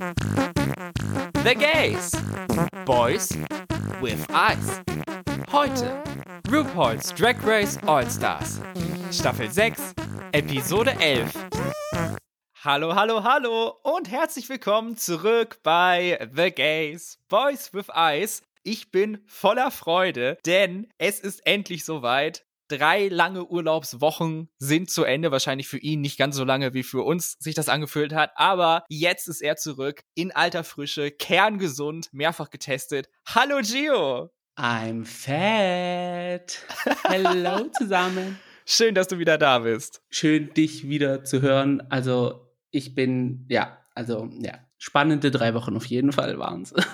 The Gays. Boys with Eyes. Heute RuPaul's Drag Race All-Stars. Staffel 6, Episode 11. Hallo, hallo, hallo und herzlich willkommen zurück bei The Gays, Boys with Eyes. Ich bin voller Freude, denn es ist endlich soweit drei lange Urlaubswochen sind zu Ende. Wahrscheinlich für ihn nicht ganz so lange, wie für uns sich das angefühlt hat. Aber jetzt ist er zurück in alter Frische, kerngesund, mehrfach getestet. Hallo Gio! I'm fat. Hallo zusammen. Schön, dass du wieder da bist. Schön, dich wieder zu hören. Also, ich bin, ja, also, ja, spannende drei Wochen auf jeden Fall waren es.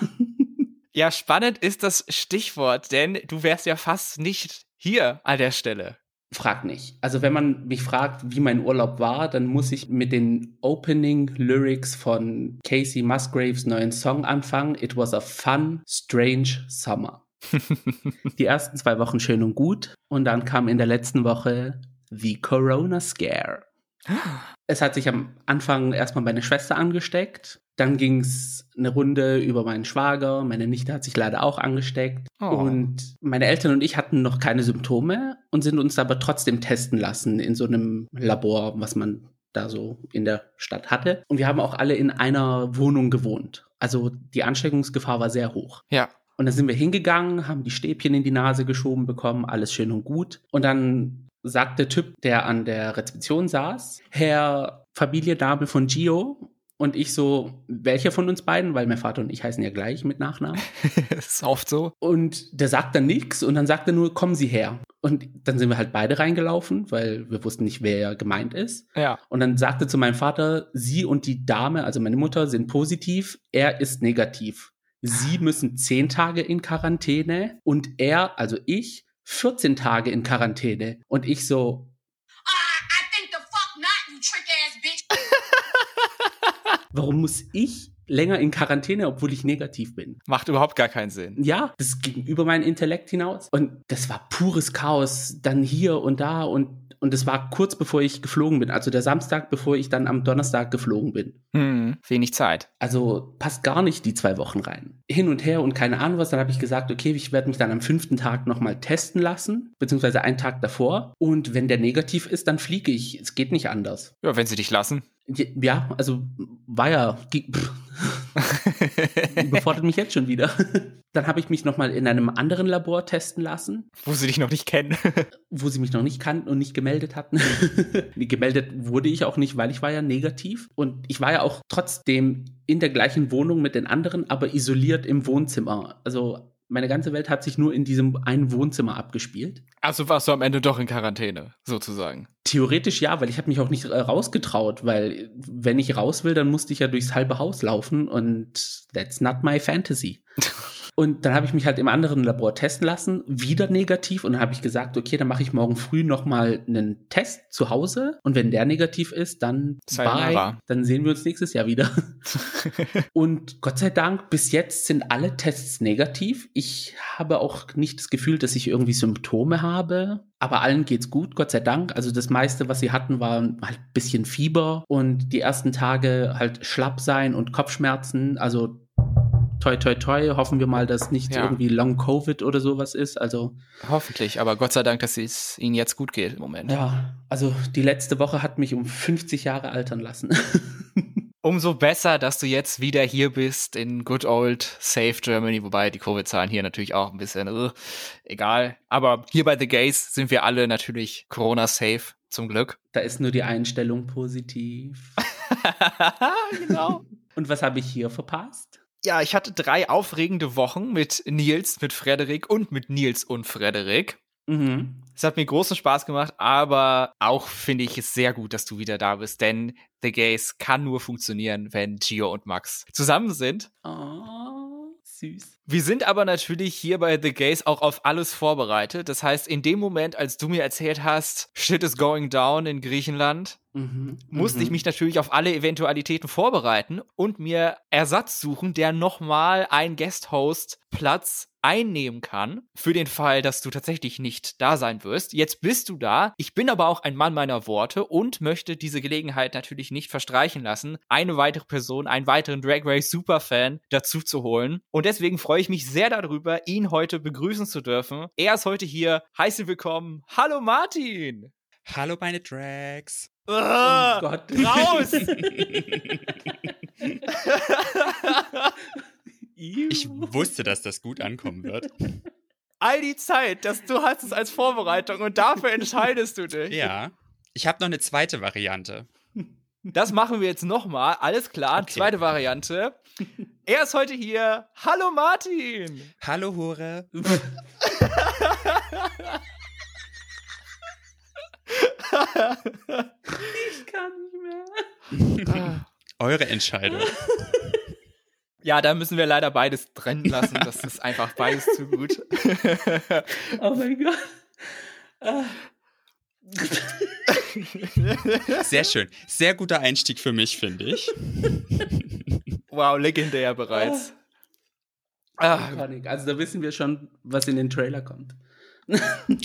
Ja, spannend ist das Stichwort, denn du wärst ja fast nicht hier an der Stelle. Frag nicht. Also wenn man mich fragt, wie mein Urlaub war, dann muss ich mit den Opening Lyrics von Casey Musgraves neuen Song anfangen. It was a fun, strange summer. Die ersten zwei Wochen schön und gut und dann kam in der letzten Woche The Corona Scare. Es hat sich am Anfang erstmal meine Schwester angesteckt. Dann ging es eine Runde über meinen Schwager. Meine Nichte hat sich leider auch angesteckt. Oh. Und meine Eltern und ich hatten noch keine Symptome und sind uns aber trotzdem testen lassen in so einem Labor, was man da so in der Stadt hatte. Und wir haben auch alle in einer Wohnung gewohnt. Also die Ansteckungsgefahr war sehr hoch. Ja. Und dann sind wir hingegangen, haben die Stäbchen in die Nase geschoben bekommen, alles schön und gut. Und dann sagt der Typ, der an der Rezeption saß, Herr Familie Dame von Gio. Und ich so, welcher von uns beiden? Weil mein Vater und ich heißen ja gleich mit Nachnamen. ist oft so. Und der sagt dann nichts und dann sagt er nur, kommen Sie her. Und dann sind wir halt beide reingelaufen, weil wir wussten nicht, wer gemeint ist. Ja. Und dann sagte zu meinem Vater, Sie und die Dame, also meine Mutter, sind positiv, er ist negativ. Sie müssen zehn Tage in Quarantäne und er, also ich, 14 Tage in Quarantäne. Und ich so. Warum muss ich länger in Quarantäne, obwohl ich negativ bin? Macht überhaupt gar keinen Sinn. Ja, das ging über meinen Intellekt hinaus. Und das war pures Chaos. Dann hier und da und und es war kurz bevor ich geflogen bin, also der Samstag, bevor ich dann am Donnerstag geflogen bin. Hm, wenig Zeit. Also passt gar nicht die zwei Wochen rein. Hin und her und keine Ahnung was. Dann habe ich gesagt, okay, ich werde mich dann am fünften Tag nochmal testen lassen, beziehungsweise einen Tag davor. Und wenn der negativ ist, dann fliege ich. Es geht nicht anders. Ja, wenn sie dich lassen. Ja, also war ja. überfordert mich jetzt schon wieder. Dann habe ich mich nochmal in einem anderen Labor testen lassen. Wo sie dich noch nicht kennen. wo sie mich noch nicht kannten und nicht gemeldet hatten. gemeldet wurde ich auch nicht, weil ich war ja negativ. Und ich war ja auch trotzdem in der gleichen Wohnung mit den anderen, aber isoliert im Wohnzimmer. Also meine ganze Welt hat sich nur in diesem einen Wohnzimmer abgespielt. Also warst du am Ende doch in Quarantäne, sozusagen. Theoretisch ja, weil ich habe mich auch nicht äh, rausgetraut, weil wenn ich raus will, dann musste ich ja durchs halbe Haus laufen und that's not my fantasy. Und dann habe ich mich halt im anderen Labor testen lassen, wieder negativ. Und dann habe ich gesagt, okay, dann mache ich morgen früh nochmal einen Test zu Hause. Und wenn der negativ ist, dann bye. Dann sehen wir uns nächstes Jahr wieder. und Gott sei Dank, bis jetzt sind alle Tests negativ. Ich habe auch nicht das Gefühl, dass ich irgendwie Symptome habe. Aber allen geht's gut, Gott sei Dank. Also das meiste, was sie hatten, war halt ein bisschen Fieber und die ersten Tage halt schlapp sein und Kopfschmerzen. Also toi, toi, toi, hoffen wir mal, dass nicht ja. irgendwie Long Covid oder sowas ist. Also hoffentlich, aber Gott sei Dank, dass es ihnen jetzt gut geht im Moment. Ja, also die letzte Woche hat mich um 50 Jahre altern lassen. Umso besser, dass du jetzt wieder hier bist in good old safe Germany, wobei die Covid-Zahlen hier natürlich auch ein bisschen uh, egal. Aber hier bei The Gays sind wir alle natürlich Corona safe, zum Glück. Da ist nur die Einstellung positiv. genau. Und was habe ich hier verpasst? Ja, ich hatte drei aufregende Wochen mit Nils, mit Frederik und mit Nils und Frederik. Mhm. Es hat mir großen Spaß gemacht, aber auch finde ich es sehr gut, dass du wieder da bist, denn The Gays kann nur funktionieren, wenn Gio und Max zusammen sind. Oh, süß. Wir sind aber natürlich hier bei The Gays auch auf alles vorbereitet. Das heißt, in dem Moment, als du mir erzählt hast, shit is going down in Griechenland, mhm, musste ich mhm. mich natürlich auf alle Eventualitäten vorbereiten und mir Ersatz suchen, der nochmal ein Guest-Host Platz einnehmen kann, für den Fall, dass du tatsächlich nicht da sein wirst. Jetzt bist du da. Ich bin aber auch ein Mann meiner Worte und möchte diese Gelegenheit natürlich nicht verstreichen lassen, eine weitere Person, einen weiteren Drag Race Superfan dazu zu holen. Und deswegen freue ich mich sehr darüber, ihn heute begrüßen zu dürfen. Er ist heute hier. Heiße willkommen. Hallo Martin! Hallo meine Drags. Oh, oh Gott. Raus! Ich wusste, dass das gut ankommen wird. All die Zeit, dass du hast es als Vorbereitung und dafür entscheidest du dich. Ja. Ich habe noch eine zweite Variante. Das machen wir jetzt nochmal. Alles klar. Okay. Zweite Variante. Er ist heute hier. Hallo Martin. Hallo Hure. kann nicht mehr. Eure Entscheidung. Ja, da müssen wir leider beides trennen lassen. Das ist einfach beides zu gut. oh mein Gott. Sehr schön. Sehr guter Einstieg für mich, finde ich. Wow, legendär bereits. Ah. Also da wissen wir schon, was in den Trailer kommt.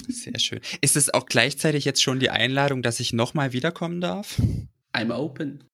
Sehr schön. Ist es auch gleichzeitig jetzt schon die Einladung, dass ich nochmal wiederkommen darf? I'm open.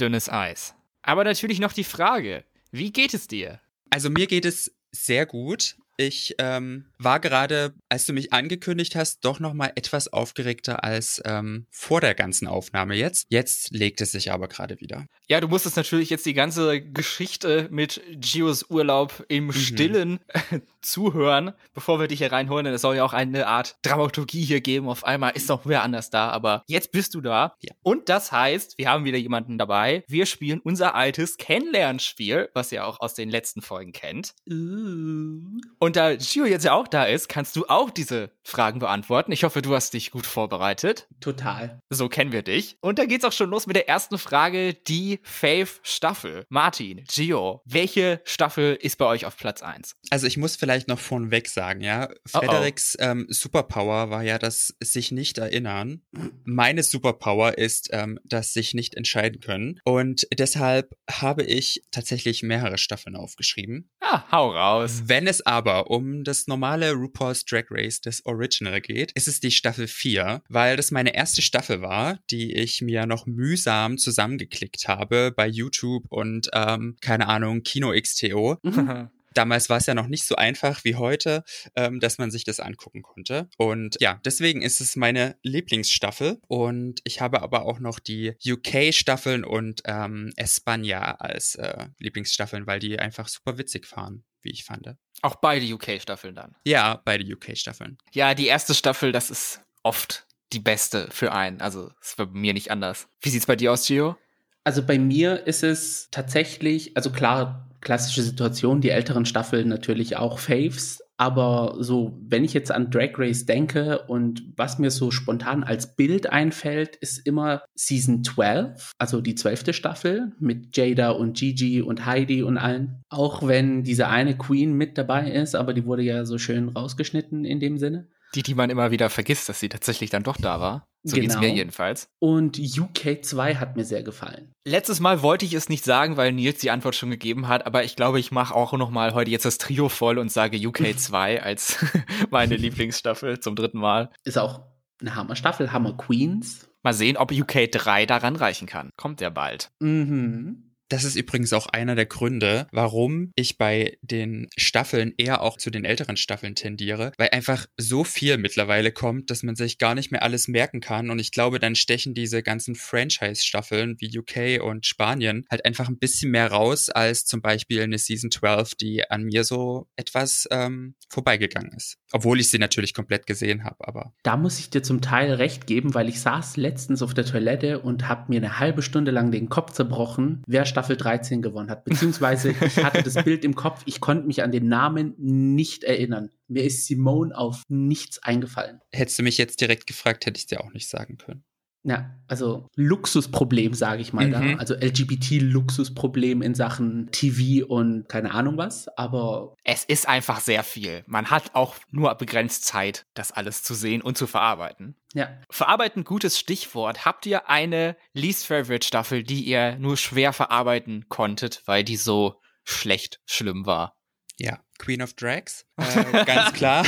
Dünnes Eis. Aber natürlich noch die Frage, wie geht es dir? Also mir geht es sehr gut. Ich ähm, war gerade, als du mich angekündigt hast, doch noch mal etwas aufgeregter als ähm, vor der ganzen Aufnahme jetzt. Jetzt legt es sich aber gerade wieder. Ja, du musstest natürlich jetzt die ganze Geschichte mit Gios Urlaub im mhm. Stillen zuhören, bevor wir dich hier reinholen. Denn es soll ja auch eine Art Dramaturgie hier geben. Auf einmal ist doch wer anders da, aber jetzt bist du da. Ja. Und das heißt, wir haben wieder jemanden dabei. Wir spielen unser altes Kennenlernspiel, was ihr auch aus den letzten Folgen kennt. Uh. Und da Gio jetzt ja auch da ist, kannst du auch diese Fragen beantworten. Ich hoffe, du hast dich gut vorbereitet. Total. So kennen wir dich. Und da geht's auch schon los mit der ersten Frage, die Fave-Staffel. Martin, Gio, welche Staffel ist bei euch auf Platz 1? Also ich muss vielleicht noch vorneweg sagen, ja, Fredericks oh oh. Ähm, Superpower war ja das sich nicht erinnern. Meine Superpower ist ähm, das sich nicht entscheiden können. Und deshalb habe ich tatsächlich mehrere Staffeln aufgeschrieben. Ah, hau raus. Wenn es aber aber um das normale RuPaul's Drag Race, das Original geht, ist es die Staffel 4, weil das meine erste Staffel war, die ich mir noch mühsam zusammengeklickt habe bei YouTube und ähm, keine Ahnung, Kino XTO. Damals war es ja noch nicht so einfach wie heute, ähm, dass man sich das angucken konnte. Und ja, deswegen ist es meine Lieblingsstaffel. Und ich habe aber auch noch die UK-Staffeln und ähm, Espanja als äh, Lieblingsstaffeln, weil die einfach super witzig fahren wie ich fand. Auch beide UK-Staffeln dann. Ja, beide UK-Staffeln. Ja, die erste Staffel, das ist oft die beste für einen. Also, es war bei mir nicht anders. Wie sieht's bei dir aus, Gio? Also bei mir ist es tatsächlich, also klar, klassische Situation, die älteren Staffeln natürlich auch Faves, aber so, wenn ich jetzt an Drag Race denke und was mir so spontan als Bild einfällt, ist immer Season 12, also die zwölfte Staffel mit Jada und Gigi und Heidi und allen. Auch wenn diese eine Queen mit dabei ist, aber die wurde ja so schön rausgeschnitten in dem Sinne. Die, die man immer wieder vergisst, dass sie tatsächlich dann doch da war. So genau. geht's mir jedenfalls. Und UK 2 hat mir sehr gefallen. Letztes Mal wollte ich es nicht sagen, weil Nils die Antwort schon gegeben hat, aber ich glaube, ich mache auch noch mal heute jetzt das Trio voll und sage UK 2 als meine Lieblingsstaffel zum dritten Mal. Ist auch eine Hammer-Staffel, Hammer Queens. Mal sehen, ob UK 3 daran reichen kann. Kommt ja bald. Mhm. Das ist übrigens auch einer der Gründe, warum ich bei den Staffeln eher auch zu den älteren Staffeln tendiere, weil einfach so viel mittlerweile kommt, dass man sich gar nicht mehr alles merken kann. Und ich glaube, dann stechen diese ganzen Franchise-Staffeln wie UK und Spanien halt einfach ein bisschen mehr raus als zum Beispiel eine Season 12, die an mir so etwas ähm, vorbeigegangen ist. Obwohl ich sie natürlich komplett gesehen habe, aber. Da muss ich dir zum Teil recht geben, weil ich saß letztens auf der Toilette und habe mir eine halbe Stunde lang den Kopf zerbrochen, wer Staffel 13 gewonnen hat. Beziehungsweise ich hatte das Bild im Kopf, ich konnte mich an den Namen nicht erinnern. Mir ist Simone auf nichts eingefallen. Hättest du mich jetzt direkt gefragt, hätte ich dir auch nicht sagen können. Ja, also Luxusproblem, sage ich mal Mhm. da. Also LGBT-Luxusproblem in Sachen TV und keine Ahnung was. Aber Es ist einfach sehr viel. Man hat auch nur begrenzt Zeit, das alles zu sehen und zu verarbeiten. ja, Verarbeiten, gutes Stichwort. Habt ihr eine Least Favorite Staffel, die ihr nur schwer verarbeiten konntet, weil die so schlecht schlimm war? Ja, Queen of Drags, äh, ganz klar.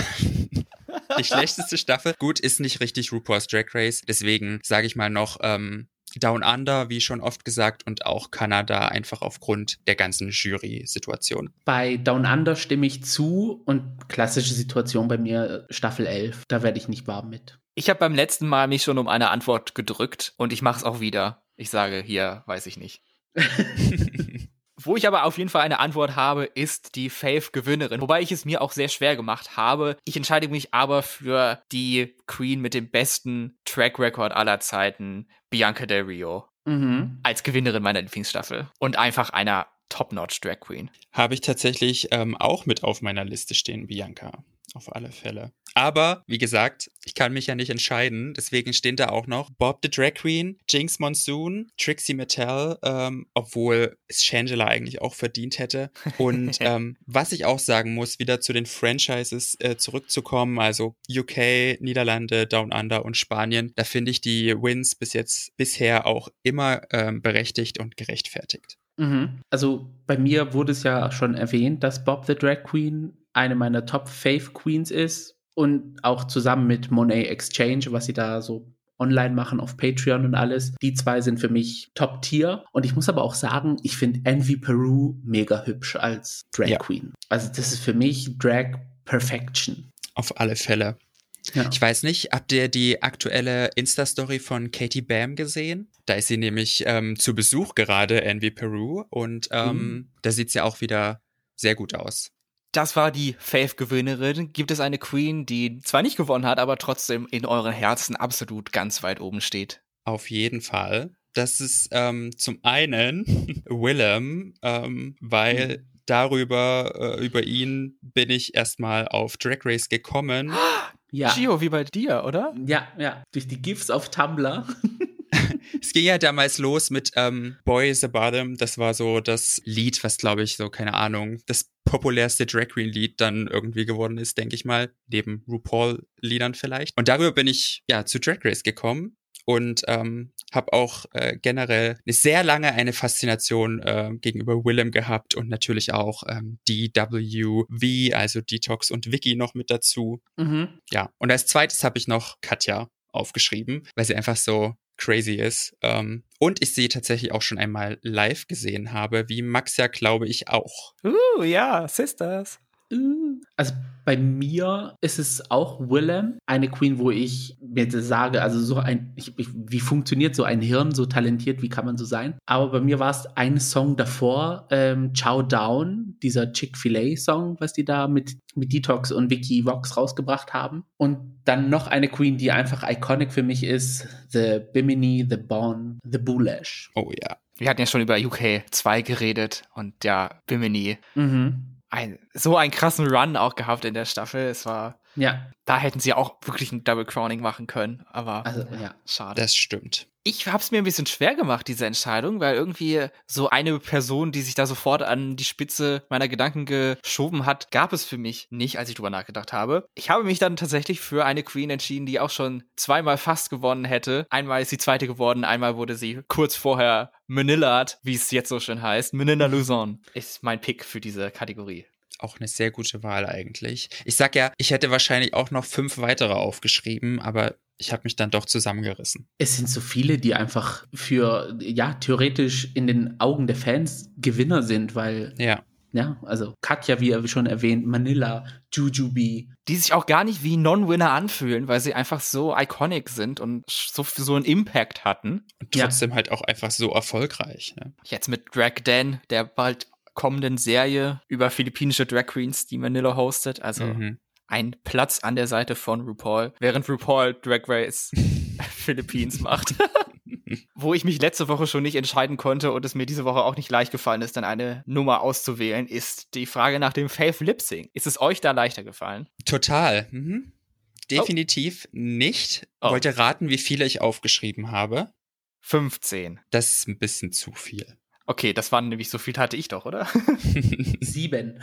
Die schlechteste Staffel. Gut, ist nicht richtig RuPaul's Drag Race. Deswegen sage ich mal noch ähm, Down Under, wie schon oft gesagt, und auch Kanada einfach aufgrund der ganzen Jury-Situation. bei Down Under stimme ich zu und klassische Situation bei mir äh, Staffel 11. Da werde ich nicht warm mit. Ich habe beim letzten Mal mich schon um eine Antwort gedrückt und ich mache es auch wieder. Ich sage hier, weiß ich nicht. Wo ich aber auf jeden Fall eine Antwort habe, ist die Fave-Gewinnerin. Wobei ich es mir auch sehr schwer gemacht habe. Ich entscheide mich aber für die Queen mit dem besten Track-Record aller Zeiten, Bianca Del Rio, Mhm. als Gewinnerin meiner Lieblingsstaffel. Und einfach einer Top-Notch Drag Queen. Habe ich tatsächlich ähm, auch mit auf meiner Liste stehen, Bianca. Auf alle Fälle. Aber, wie gesagt, ich kann mich ja nicht entscheiden. Deswegen stehen da auch noch Bob the Drag Queen, Jinx Monsoon, Trixie Mattel, ähm, obwohl es Shangela eigentlich auch verdient hätte. Und ähm, was ich auch sagen muss, wieder zu den Franchises äh, zurückzukommen, also UK, Niederlande, Down Under und Spanien, da finde ich die Wins bis jetzt bisher auch immer ähm, berechtigt und gerechtfertigt. Mhm. Also bei mir wurde es ja schon erwähnt, dass Bob the Drag Queen eine meiner Top Fave Queens ist und auch zusammen mit Monet Exchange, was sie da so online machen auf Patreon und alles. Die zwei sind für mich Top Tier. Und ich muss aber auch sagen, ich finde Envy Peru mega hübsch als Drag Ja. Queen. Also das ist für mich Drag Perfection. Auf alle Fälle. Ja. Ich weiß nicht, habt ihr die aktuelle Insta-Story von Katie Bam gesehen? Da ist sie nämlich ähm, zu Besuch gerade, Envy Peru, und ähm, da sieht sie auch wieder sehr gut aus. Das war die Fave-Gewinnerin. Gibt es eine Queen, die zwar nicht gewonnen hat, aber trotzdem in euren Herzen absolut ganz weit oben steht? Auf jeden Fall. Das ist ähm, zum einen Willem, ähm, weil darüber, äh, über ihn bin ich erstmal auf Drag Race gekommen. Ja. Gio, wie bei dir, oder? Ja, ja. Durch die GIFs auf Tumblr. Es ging ja damals los mit ähm, Boy is a Bottom. Das war so das Lied, was glaube ich so, keine Ahnung, das populärste Drag Queen Lied dann irgendwie geworden ist, denke ich mal. Neben RuPaul-Liedern vielleicht. Und darüber bin ich ja zu Drag Race gekommen und ähm, habe auch äh, generell eine sehr lange eine Faszination äh, gegenüber Willem gehabt und natürlich auch ähm, DWV, also Detox und Vicky noch mit dazu. Mhm. Ja, und als zweites habe ich noch Katja aufgeschrieben, weil sie einfach so crazy ist. Ähm, und ich sie tatsächlich auch schon einmal live gesehen habe, wie Max ja, glaube ich, auch. Uh, ja, Sisters. Also bei mir ist es auch Willem, eine Queen, wo ich mir sage, also so ein, ich, wie funktioniert so ein Hirn, so talentiert, wie kann man so sein? Aber bei mir war es ein Song davor, ähm, Chow Down, dieser Chick-fil-A-Song, was die da mit, mit Detox und Vicky Vox rausgebracht haben. Und dann noch eine Queen, die einfach iconic für mich ist, The Bimini, The Bon, The Boulash. Oh ja. Wir hatten ja schon über UK 2 geredet und ja, Bimini. Mhm. Ein, so einen krassen Run auch gehabt in der Staffel. Es war, Ja, da hätten sie auch wirklich ein Double Crowning machen können, aber also ja. schade. Das stimmt. Ich habe es mir ein bisschen schwer gemacht, diese Entscheidung, weil irgendwie so eine Person, die sich da sofort an die Spitze meiner Gedanken geschoben hat, gab es für mich nicht, als ich drüber nachgedacht habe. Ich habe mich dann tatsächlich für eine Queen entschieden, die auch schon zweimal fast gewonnen hätte. Einmal ist sie zweite geworden, einmal wurde sie kurz vorher Manillard, wie es jetzt so schön heißt. Manila Luzon ist mein Pick für diese Kategorie. Auch eine sehr gute Wahl eigentlich. Ich sag ja, ich hätte wahrscheinlich auch noch fünf weitere aufgeschrieben, aber ich habe mich dann doch zusammengerissen. Es sind so viele, die einfach für, ja, theoretisch in den Augen der Fans Gewinner sind, weil, Ja. ja, also Katja, wie schon erwähnt, Manila, Jujubee. die sich auch gar nicht wie Non-Winner anfühlen, weil sie einfach so iconic sind und so, so einen Impact hatten. Und Ja. trotzdem halt auch einfach so erfolgreich. Ne? Jetzt mit Drag Dan, der bald kommenden Serie über philippinische Drag Queens, die Manila hostet. Also Mhm. Ein Platz an der Seite von RuPaul, während RuPaul Drag Race Philippines macht. Wo ich mich letzte Woche schon nicht entscheiden konnte und es mir diese Woche auch nicht leicht gefallen ist, dann eine Nummer auszuwählen, ist die Frage nach dem Fave Lip Sync. Ist es euch da leichter gefallen? Total. Mhm. definitiv nicht. Oh. Wollt ihr raten, wie viele ich aufgeschrieben habe? 15. Das ist ein bisschen zu viel. Okay, das waren nämlich so viel hatte ich doch, oder? Sieben.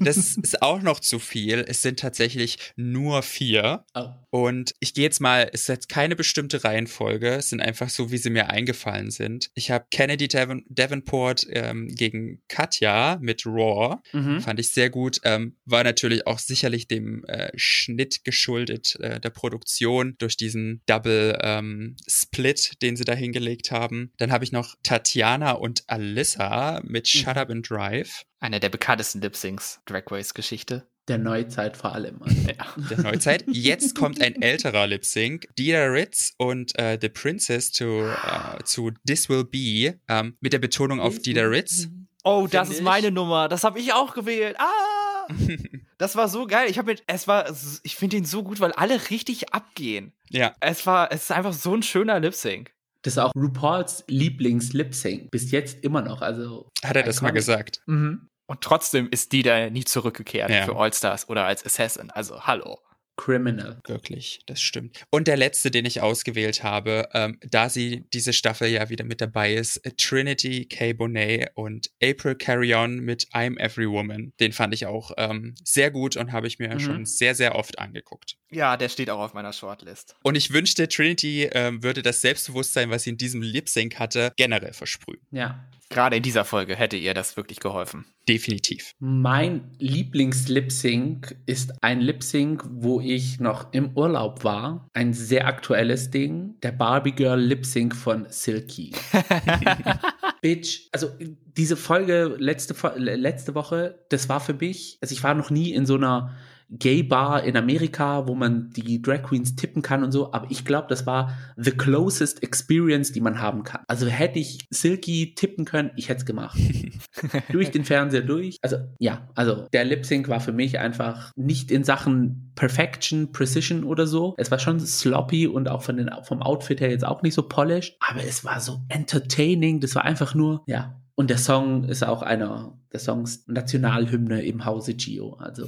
Das ist auch noch zu viel. Es sind tatsächlich nur vier. oh. Und ich gehe jetzt mal, es ist jetzt keine bestimmte Reihenfolge, es sind einfach so, wie sie mir eingefallen sind. Ich habe Kennedy Devon, Davenport ähm, gegen Katja mit Raw. Mhm. Fand ich sehr gut. Ähm, war natürlich auch sicherlich dem äh, Schnitt geschuldet äh, der Produktion durch diesen Double ähm, Split, den sie da hingelegt haben. Dann habe ich noch Tatjana und Alyssa mit Shut Up and Drive. Einer der bekanntesten Lip-Syncs Drag Race Geschichte. Der Neuzeit vor allem. Also. Ja. der Neuzeit. Jetzt kommt ein älterer Lip Sync. Dida Ritz und äh, The Princess zu, äh, zu This Will Be ähm, mit der Betonung auf Dida Ritz. Oh, das ist ich. meine Nummer. Das habe ich auch gewählt. Ah! Das war so geil. Ich habe mit, es war, ich finde ihn so gut, weil alle richtig abgehen. Ja, Es war, es ist einfach so ein schöner Lip Sync. Das ist auch RuPauls Lieblings-Lip-Sync. Bis jetzt immer noch. Also. hat er das mal gesagt. Und trotzdem ist die da nie zurückgekehrt Ja. für All-Stars oder als Assassin. Also, hallo. Criminal. Wirklich, das stimmt. Und der letzte, den ich ausgewählt habe, ähm, da sie diese Staffel ja wieder mit dabei ist, äh, Trinity K. Bonet und April Carrion mit I'm Every Woman. Den fand ich auch ähm, sehr gut und habe ich mir Mhm. schon sehr, sehr oft angeguckt. Ja, der steht auch auf meiner Shortlist. Und ich wünschte, Trinity ähm, würde das Selbstbewusstsein, was sie in diesem Lip Sync hatte, generell versprühen. Ja. Gerade in dieser Folge hätte ihr das wirklich geholfen. Definitiv. Mein Lieblings-Lip-Sync ist ein Lip-Sync, wo ich noch im Urlaub war. Ein sehr aktuelles Ding. Der Barbie Girl Lip-Sync von Silky. Bitch. Also diese Folge letzte, letzte Woche, das war für mich, also ich war noch nie in so einer Gay Bar in Amerika, wo man die Drag Queens tippen kann und so, aber ich glaube, das war the closest experience, die man haben kann. Also hätte ich Silky tippen können, ich hätte es gemacht. durch den Fernseher durch. Also ja, also der Lip Sync war für mich einfach nicht in Sachen Perfection, Precision oder so. Es war schon sloppy und auch von den, vom Outfit her jetzt auch nicht so polished, aber es war so entertaining. Das war einfach nur, ja. Und der Song ist auch einer der Songs Nationalhymne im Hause Gio. Also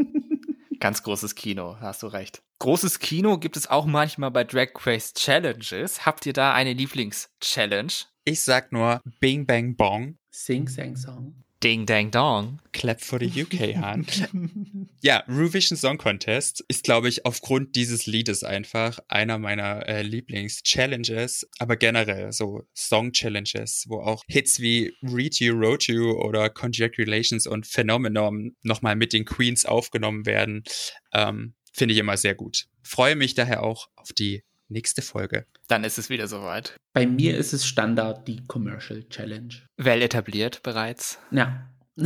Ganz großes Kino, hast du recht. Großes Kino gibt es auch manchmal bei Drag Race Challenges. Habt ihr da eine Lieblings-Challenge? Ich sag nur Bing Bang Bong. Sing Sang Song. Ding Dang Dong. Clap for the UK Hand. ja, Eurovision Song Contest ist, glaube ich, aufgrund dieses Liedes einfach einer meiner äh, Lieblings-Challenges, aber generell so Song-Challenges, wo auch Hits wie Read You, Wrote You oder Congratulations und Phenomenon nochmal mit den Queens aufgenommen werden, ähm, finde ich immer sehr gut. Freue mich daher auch auf die nächste Folge. Dann ist es wieder soweit. Bei mir ist es Standard die Commercial Challenge. Well etabliert bereits. Ja.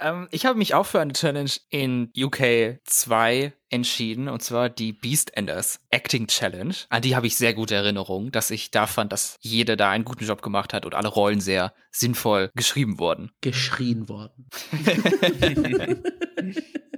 Ähm, ich habe mich auch für eine Challenge in UK 2 entschieden, und zwar die Beastenders Acting Challenge. An die habe ich sehr gute Erinnerungen, dass ich da fand, dass jeder da einen guten Job gemacht hat und alle Rollen sehr sinnvoll geschrieben wurden. Geschrien worden.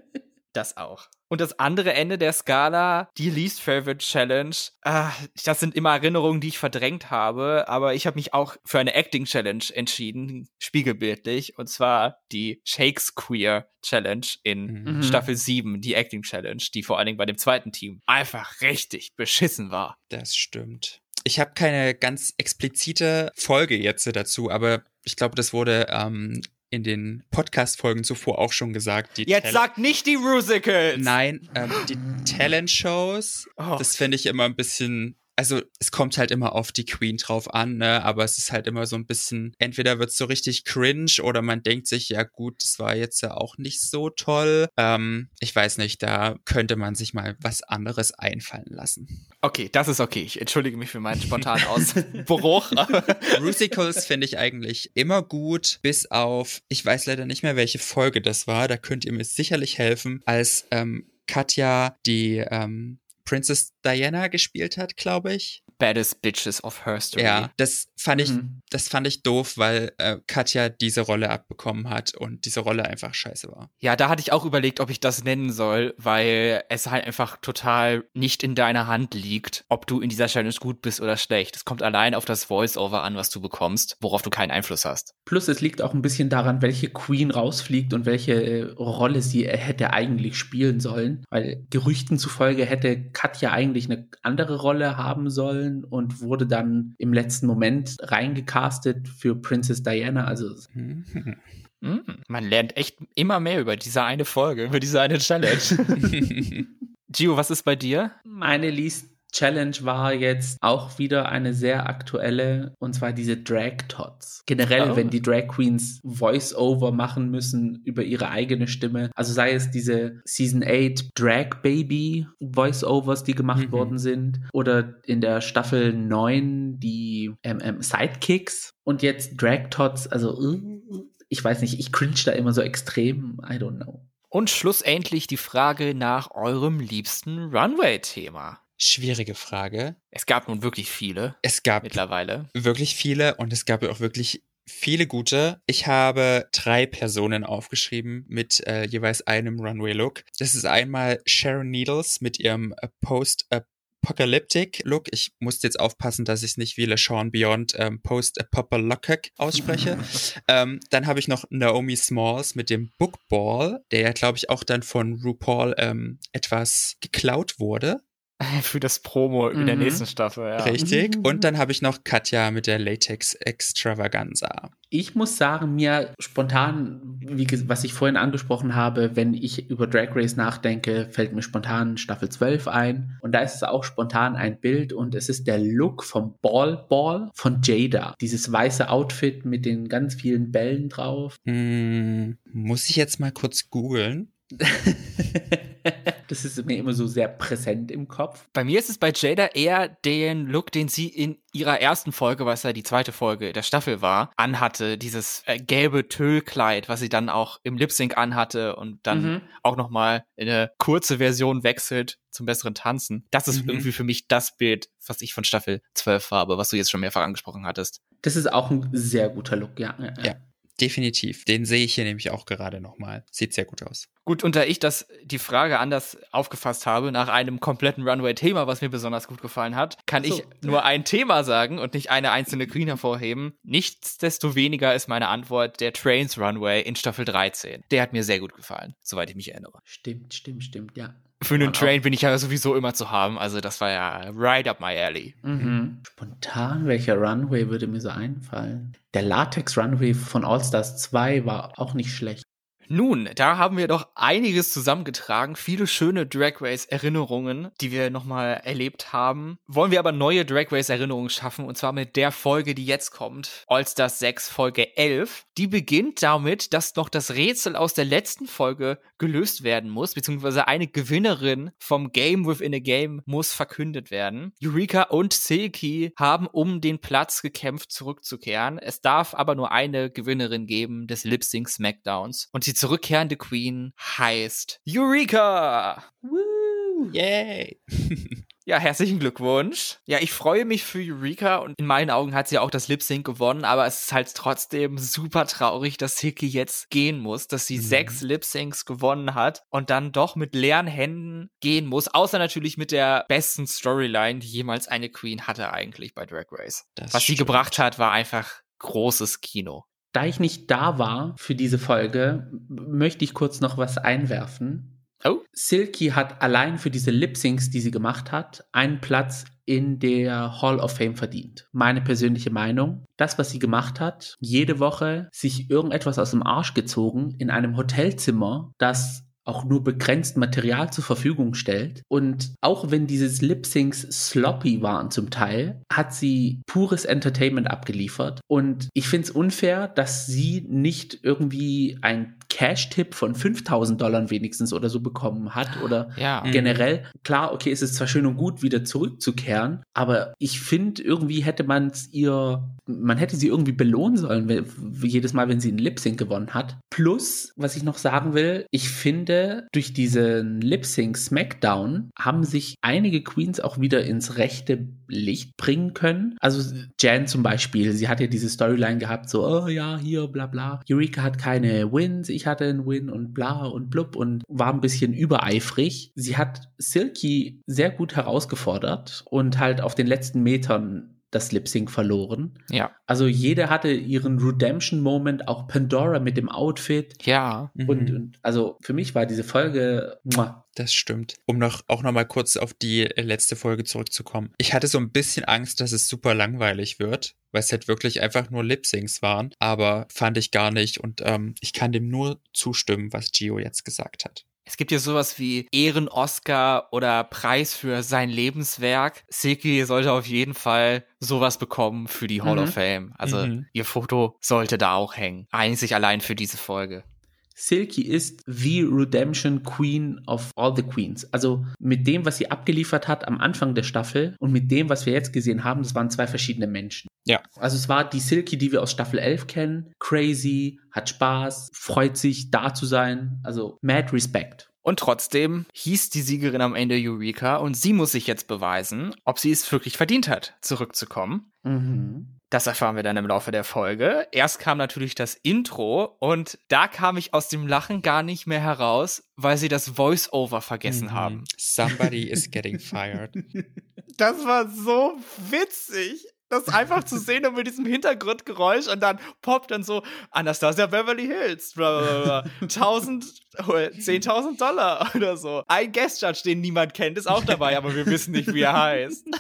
Das auch. Und das andere Ende der Skala, die Least Favorite Challenge, ah, das sind immer Erinnerungen, die ich verdrängt habe, aber ich habe mich auch für eine Acting Challenge entschieden, spiegelbildlich, und zwar die Shakespeare Challenge in Mhm. Staffel 7, die Acting Challenge, die vor allen Dingen bei dem zweiten Team einfach richtig beschissen war. Das stimmt. Ich habe keine ganz explizite Folge jetzt dazu, aber ich glaube, das wurde ähm, in den Podcast-Folgen zuvor auch schon gesagt. Die Jetzt Tal- sag nicht die Musicals! Nein, ähm, die Talent-Shows, Oh. das finde ich immer ein bisschen. Also es kommt halt immer auf die Queen drauf an, ne? Aber es ist halt immer so ein bisschen, entweder wird's so richtig cringe oder man denkt sich, ja gut, das war jetzt ja auch nicht so toll. Ähm, ich weiß nicht, da könnte man sich mal was anderes einfallen lassen. Okay, das ist okay. Ich entschuldige mich für meinen spontanen Ausbruch. Musicals finde ich eigentlich immer gut, bis auf, ich weiß leider nicht mehr, welche Folge das war, da könnt ihr mir sicherlich helfen, als ähm, Katja die ähm, Princess Diana gespielt hat, glaube ich. Baddest Bitches of Herstory. Ja, das fand ich, Mhm. das fand ich doof, weil äh, Katja diese Rolle abbekommen hat und diese Rolle einfach scheiße war. Ja, da hatte ich auch überlegt, ob ich das nennen soll, weil es halt einfach total nicht in deiner Hand liegt, ob du in dieser Challenge gut bist oder schlecht. Es kommt allein auf das Voice-Over an, was du bekommst, worauf du keinen Einfluss hast. Plus es liegt auch ein bisschen daran, welche Queen rausfliegt und welche äh, Rolle sie äh, hätte eigentlich spielen sollen. Weil Gerüchten zufolge hätte Katja eigentlich eine andere Rolle haben sollen und wurde dann im letzten Moment reingecastet für Princess Diana. Also Mhm. Man lernt echt immer mehr über diese eine Folge, über diese eine Challenge. Gio, was ist bei dir? meine Least Challenge war jetzt auch wieder eine sehr aktuelle, und zwar diese Drag Tots. Generell, Oh. wenn die Drag Queens Voice-Over machen müssen über ihre eigene Stimme. Also sei es diese Season 8 Drag Baby Voice-Overs, die gemacht Mhm. worden sind, oder in der Staffel 9 die ähm, Sidekicks und jetzt Drag Tots. Also, äh, ich weiß nicht, ich cringe da immer so extrem. I don't know. Und schlussendlich die Frage nach eurem liebsten Runway-Thema. Schwierige Frage. Es gab nun wirklich viele Es gab mittlerweile. wirklich viele und es gab auch wirklich viele gute. Ich habe drei Personen aufgeschrieben mit äh, jeweils einem Runway-Look. Das ist einmal Sharon Needles mit ihrem äh, Post-Apocalyptic Look. Ich musste jetzt aufpassen, dass ich es nicht wie LeSean Beyond ähm, Post-Apocalyptic ausspreche. ähm, dann habe ich noch Naomi Smalls mit dem Bookball, der ja, glaube ich, auch dann von RuPaul ähm, etwas geklaut wurde. Für das Promo in der Mhm. nächsten Staffel, ja. Richtig. Mhm. Und dann habe ich noch Katja mit der Latex Extravaganza. Ich muss sagen, mir spontan, wie, was ich vorhin angesprochen habe, wenn ich über Drag Race nachdenke, fällt mir spontan Staffel 12 ein. Und da ist es auch spontan ein Bild und es ist der Look vom Ball Ball von Jada. Dieses weiße Outfit mit den ganz vielen Bällen drauf. Hm, muss ich jetzt mal kurz googeln? das ist mir immer so sehr präsent im Kopf. Bei mir ist es bei Jada eher den Look, den sie in ihrer ersten Folge, was ja die zweite Folge der Staffel war, anhatte. Dieses äh, gelbe Tüllkleid, was sie dann auch im Lip-Sync anhatte und dann Mhm. auch nochmal in eine kurze Version wechselt zum besseren Tanzen. Das ist Mhm. irgendwie für mich das Bild, was ich von Staffel 12 habe, was du jetzt schon mehrfach angesprochen hattest. Das ist auch ein sehr guter Look, ja. ja, ja. Definitiv. Den sehe ich hier nämlich auch gerade nochmal. Sieht sehr gut aus. Gut, und da ich das, die Frage anders aufgefasst habe, nach einem kompletten Runway-Thema, was mir besonders gut gefallen hat, kann so. ich nur ein Thema sagen und nicht eine einzelne Queen hervorheben. Nichtsdestoweniger ist meine Antwort der Trains Runway in Staffel 13. Der hat mir sehr gut gefallen, soweit ich mich erinnere. Stimmt, stimmt, stimmt, ja. Für einen Train bin ich ja sowieso immer zu haben, also das war ja right up my alley. Mhm. Spontan, welcher Runway würde mir so einfallen? Der Latex Runway von All Stars 2 war auch nicht schlecht. Nun, da haben wir doch einiges zusammengetragen, viele schöne Drag Race Erinnerungen, die wir nochmal erlebt haben. Wollen wir aber neue Drag Race Erinnerungen schaffen und zwar mit der Folge, die jetzt kommt, All Stars 6 Folge 11. Die beginnt damit, dass noch das Rätsel aus der letzten Folge gelöst werden muss, beziehungsweise eine Gewinnerin vom Game Within a Game muss verkündet werden. Eureka und Silky haben um den Platz gekämpft, zurückzukehren. Es darf aber nur eine Gewinnerin geben des Lip Sync Smackdowns. Und die zurückkehrende Queen heißt Eureka! Woo! Yay! Ja, herzlichen Glückwunsch. Ja, ich freue mich für Eureka und in meinen Augen hat sie auch das Lip Sync gewonnen, aber es ist halt trotzdem super traurig, dass Silky jetzt gehen muss, dass sie Mhm. sechs Lip Syncs gewonnen hat und dann doch mit leeren Händen gehen muss, außer natürlich mit der besten Storyline, die jemals eine Queen hatte eigentlich bei Drag Race. Das Was sie gebracht hat, war einfach großes Kino. Da ich nicht da war für diese Folge, möchte ich kurz noch was einwerfen. Oh. Silky hat allein für diese Lip-Syncs, die sie gemacht hat, einen Platz in der Hall of Fame verdient. Meine persönliche Meinung. Das, was sie gemacht hat, jede Woche sich irgendetwas aus dem Arsch gezogen in einem Hotelzimmer, das auch nur begrenzt Material zur Verfügung stellt. Und auch wenn dieses Lip-Syncs sloppy waren zum Teil, hat sie pures Entertainment abgeliefert. Und ich finde es unfair, dass sie nicht irgendwie ein Cash-Tipp von 5000 Dollar wenigstens oder so bekommen hat oder Ja. Generell, klar, okay, es ist zwar schön und gut, wieder zurückzukehren, aber ich finde, irgendwie hätte man es ihr, man hätte sie irgendwie belohnen sollen, jedes Mal, wenn sie einen Lip-Sync gewonnen hat. Plus, was ich noch sagen will, ich finde, durch diesen Lip-Sync Smackdown haben sich einige Queens auch wieder ins rechte Licht bringen können. Also Jan zum Beispiel, sie hat ja diese Storyline gehabt, so, oh ja, hier, bla bla. Eureka hat keine Wins, ich hatte einen Win und bla und blub und war ein bisschen übereifrig. Sie hat Silky sehr gut herausgefordert und halt auf den letzten Metern das Lip Sync verloren. Ja. Also jede hatte ihren Redemption Moment, auch Pandora mit dem Outfit. Ja. Mhm. Und, und also für mich war diese Folge muah, Das stimmt. Um noch auch noch mal kurz auf die letzte Folge zurückzukommen. Ich hatte so ein bisschen Angst, dass es super langweilig wird, weil es halt wirklich einfach nur Lip-Syncs waren. Aber fand ich gar nicht. Und ähm, ich kann dem nur zustimmen, was Gio jetzt gesagt hat. Es gibt ja sowas wie Ehren-Oscar oder Preis für sein Lebenswerk. Silky sollte auf jeden Fall sowas bekommen für die Hall Mhm. of Fame. Also Mhm. ihr Foto sollte da auch hängen. Einzig allein für diese Folge. Silky ist the Redemption Queen of all the Queens. Also mit dem, was sie abgeliefert hat am Anfang der Staffel und mit dem, was wir jetzt gesehen haben, das waren zwei verschiedene Menschen. Ja. Also es war die Silky, die wir aus Staffel 11 kennen. Crazy, hat Spaß, freut sich, da zu sein. Also mad respect. Und trotzdem hieß die Siegerin am Ende Eureka und sie muss sich jetzt beweisen, ob sie es wirklich verdient hat, zurückzukommen. Mhm. Das erfahren wir dann im Laufe der Folge. Erst kam natürlich das Intro und da kam ich aus dem Lachen gar nicht mehr heraus, weil sie das Voice-Over vergessen Mhm. haben. Somebody is getting fired. Das war so witzig. Das einfach zu sehen und mit diesem Hintergrundgeräusch und dann poppt dann so Anastasia Beverly Hills, bla bla bla, 1000, äh, 10.000 Dollar oder so. Ein Guest Judge, den niemand kennt, ist auch dabei, aber wir wissen nicht, wie er heißt.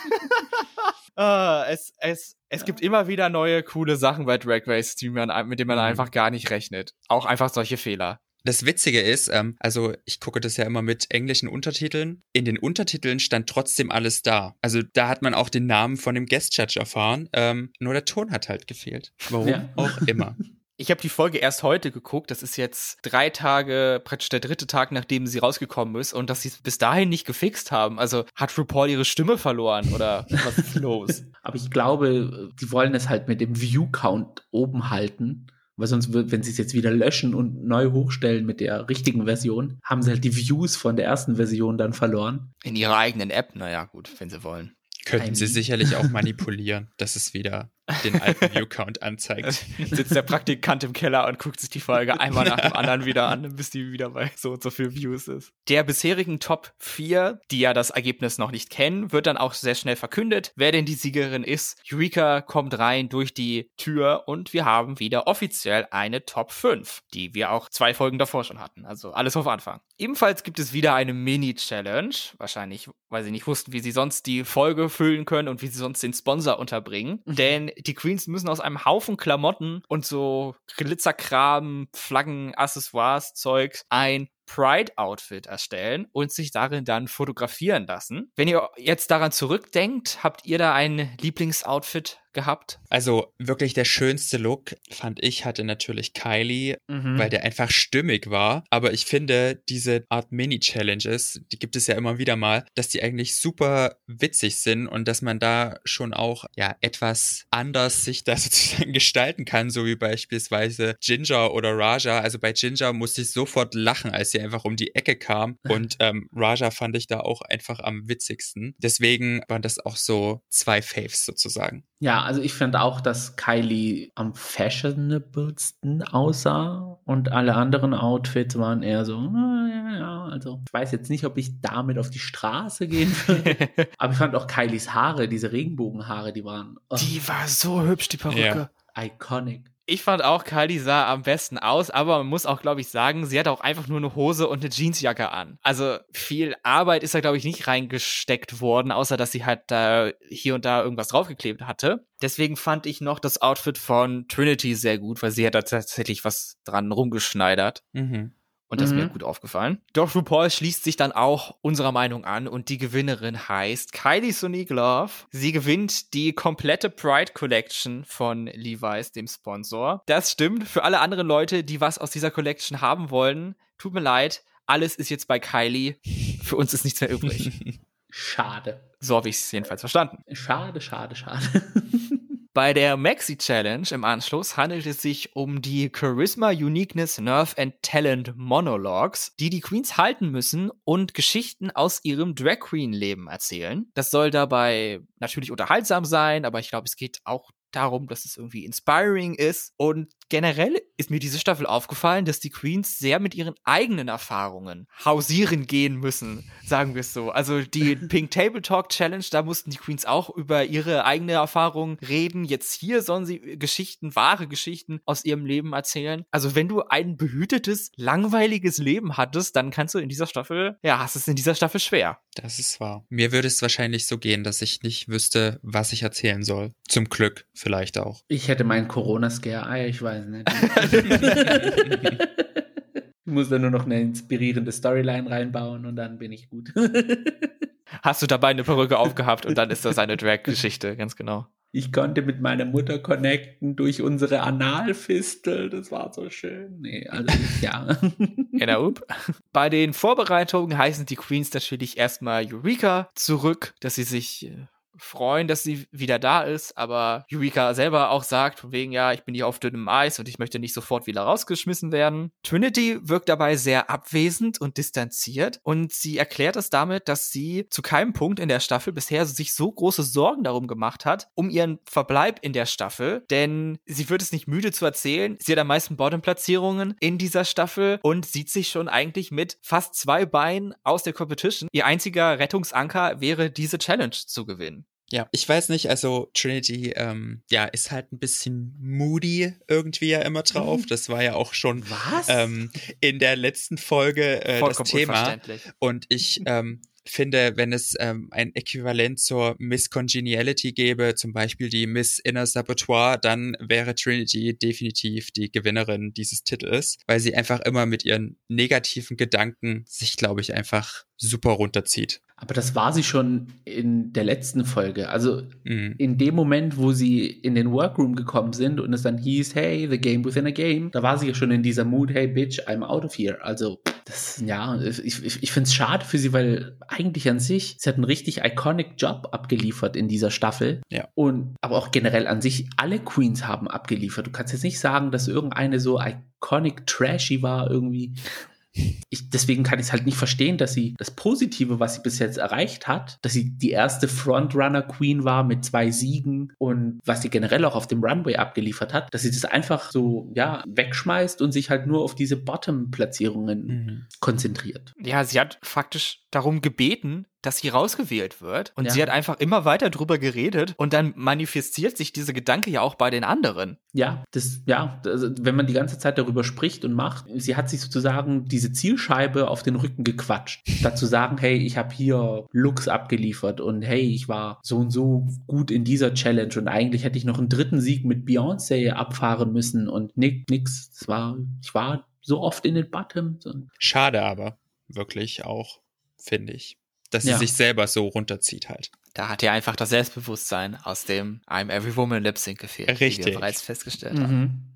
Ah, es, es, es gibt immer wieder neue coole Sachen bei Drag Race, die man, mit denen man Mhm. einfach gar nicht rechnet. Auch einfach solche Fehler. Das Witzige ist, ähm, also ich gucke das ja immer mit englischen Untertiteln. In den Untertiteln stand trotzdem alles da. Also da hat man auch den Namen von dem Guest Judge erfahren. Ähm, nur der Ton hat halt gefehlt. Warum Ja. auch immer. Ich habe die Folge erst heute geguckt. Das ist jetzt drei Tage, praktisch der dritte Tag, nachdem sie rausgekommen ist. Und dass sie es bis dahin nicht gefixt haben. Also hat RuPaul ihre Stimme verloren oder was ist los? Aber ich glaube, die wollen es halt mit dem View-Count oben halten. Weil sonst wird, wenn sie es jetzt wieder löschen und neu hochstellen mit der richtigen Version, haben sie halt die Views von der ersten Version dann verloren. In ihrer eigenen App, naja, gut, wenn sie wollen. Könnten sie sicherlich auch manipulieren, dass es wieder den alten View-Count anzeigt. Sitzt der Praktikant im Keller und guckt sich die Folge einmal nach dem anderen wieder an, bis die wieder bei so und so viel Views ist. Der bisherigen Top 4, die ja das Ergebnis noch nicht kennen, wird dann auch sehr schnell verkündet, wer denn die Siegerin ist. Eureka kommt rein durch die Tür und wir haben wieder offiziell eine Top 5, die wir auch zwei Folgen davor schon hatten. Also alles auf Anfang. Ebenfalls gibt es wieder eine Mini-Challenge. Wahrscheinlich, weil sie nicht wussten, wie sie sonst die Folge füllen können und wie sie sonst den Sponsor unterbringen. Denn die Queens müssen aus einem Haufen Klamotten und so Glitzerkram, Flaggen, Accessoires, Zeug ein Pride-Outfit erstellen und sich darin dann fotografieren lassen. Wenn ihr jetzt daran zurückdenkt, habt ihr da ein Lieblingsoutfit gehabt? Also wirklich der schönste Look, fand ich, hatte natürlich Kylie, Mhm. weil der einfach stimmig war. Aber ich finde, diese Art Mini-Challenges, die gibt es ja immer wieder mal, dass die eigentlich super witzig sind und dass man da schon auch ja etwas anders sich da sozusagen gestalten kann, so wie beispielsweise Ginger oder Raja. Also bei Ginger musste ich sofort lachen, als sie einfach um die Ecke kam. Und ähm, Raja fand ich da auch einfach am witzigsten. Deswegen waren das auch so zwei Faves sozusagen. Ja, also ich fand auch, dass Kylie am fashionablesten aussah und alle anderen Outfits waren eher so, "Ah, ja, ja, also ich weiß jetzt nicht, ob ich damit auf die Straße gehen würde. Aber ich fand auch Kylies Haare, diese Regenbogenhaare, die waren oh, Die war so hübsch, die Perücke. Ja. iconic. Ich fand auch, Kylie sah am besten aus, aber man muss auch, glaube ich, sagen, sie hatte auch einfach nur eine Hose und eine Jeansjacke an. Also viel Arbeit ist da, glaube ich, nicht reingesteckt worden, außer dass sie halt da hier und da irgendwas draufgeklebt hatte. Deswegen fand ich noch das Outfit von Trinity sehr gut, weil sie hat da tatsächlich was dran rumgeschneidert. Mhm. Und das ist mir Mhm. gut aufgefallen. Doch RuPaul schließt sich dann auch unserer Meinung an und die Gewinnerin heißt Kylie Sonique Love. Sie gewinnt die komplette Pride Collection von Levi's, dem Sponsor. Das stimmt. Für alle anderen Leute, die was aus dieser Collection haben wollen, tut mir leid. Alles ist jetzt bei Kylie. Für uns ist nichts mehr übrig. Schade. So habe ich es jedenfalls verstanden. Schade, schade, schade. Bei der Maxi Challenge im Anschluss handelt es sich um die Charisma, Uniqueness, Nerve and Talent Monologues, die die Queens halten müssen und Geschichten aus ihrem Drag Queen Leben erzählen. Das soll dabei natürlich unterhaltsam sein, aber ich glaube, es geht auch darum, dass es irgendwie inspiring ist. Und generell ist mir diese Staffel aufgefallen, dass die Queens sehr mit ihren eigenen Erfahrungen hausieren gehen müssen, sagen wir es so. Also die Pink Table Talk Challenge, da mussten die Queens auch über ihre eigene Erfahrung reden. Jetzt hier sollen sie Geschichten, wahre Geschichten aus ihrem Leben erzählen. Also wenn du ein behütetes, langweiliges Leben hattest, dann kannst du in dieser Staffel, ja, hast es in dieser Staffel schwer. Das ist wahr. Mir würde es wahrscheinlich so gehen, dass ich nicht wüsste, was ich erzählen soll. Zum Glück vielleicht auch. Ich hätte meinen Corona-Scare, ich weiß nicht. ich muss da nur noch eine inspirierende Storyline reinbauen und dann bin ich gut. Hast du dabei eine Perücke aufgehabt und dann ist das eine Drag-Geschichte, ganz genau. Ich konnte mit meiner Mutter connecten durch unsere Analfistel. Das war so schön. Nee, also ja. Genau. Bei den Vorbereitungen heißen die Queens natürlich erstmal Eureka zurück, dass sie sich äh, freuen, dass sie wieder da ist, aber Eureka selber auch sagt, von wegen, ja, ich bin hier auf dünnem Eis und ich möchte nicht sofort wieder rausgeschmissen werden. Trinity wirkt dabei sehr abwesend und distanziert und sie erklärt es damit, dass sie zu keinem Punkt in der Staffel bisher sich so große Sorgen darum gemacht hat, um ihren Verbleib in der Staffel, denn sie wird es nicht müde zu erzählen, sie hat am meisten Bottom-Platzierungen in dieser Staffel und sieht sich schon eigentlich mit fast zwei Beinen aus der Competition. Ihr einziger Rettungsanker wäre diese Challenge zu gewinnen. Ja, ich weiß nicht, also Trinity, ähm, ja, ist halt ein bisschen moody irgendwie ja immer drauf. Das war ja auch schon ähm, in der letzten Folge äh, das Thema. Und ich ähm, finde, wenn es ähm, ein Äquivalent zur Miss Congeniality gäbe, zum Beispiel die Miss Inner Saboteur, dann wäre Trinity definitiv die Gewinnerin dieses Titels, weil sie einfach immer mit ihren negativen Gedanken sich, glaube ich, einfach super runterzieht. Aber das war sie schon in der letzten Folge. Also Mhm. in dem Moment, wo sie in den Workroom gekommen sind und es dann hieß, hey, the game within a game, da war sie ja schon in dieser Mood, hey bitch, I'm out of here. Also das, ja, ich, ich, ich finde es schade für sie, weil eigentlich an sich, sie hat einen richtig iconic Job abgeliefert in dieser Staffel. Ja. Und aber auch generell an sich, alle Queens haben abgeliefert. Du kannst jetzt nicht sagen, dass irgendeine so iconic trashy war irgendwie. Ich, deswegen kann ich es halt nicht verstehen, dass sie das Positive, was sie bis jetzt erreicht hat, dass sie die erste Frontrunner-Queen war mit zwei Siegen und was sie generell auch auf dem Runway abgeliefert hat, dass sie das einfach so, ja, wegschmeißt und sich halt nur auf diese Bottom-Platzierungen Mhm. konzentriert. Ja, sie hat faktisch darum gebeten, dass sie rausgewählt wird. Und Ja. sie hat einfach immer weiter drüber geredet und dann manifestiert sich diese Gedanke ja auch bei den anderen. Ja, das, ja, also wenn man die ganze Zeit darüber spricht und macht, sie hat sich sozusagen diese Zielscheibe auf den Rücken gequatscht. Statt zu sagen, hey, ich habe hier Looks abgeliefert und hey, ich war so und so gut in dieser Challenge und eigentlich hätte ich noch einen dritten Sieg mit Beyoncé abfahren müssen und nix, nix. Es war, ich war so oft in den Bottoms Schade aber, wirklich auch, finde ich, dass sie Ja. sich selber so runterzieht halt. Da hat ihr einfach das Selbstbewusstsein aus dem I'm Every Woman Lip Sync gefehlt, wie wir Richtig. bereits festgestellt haben.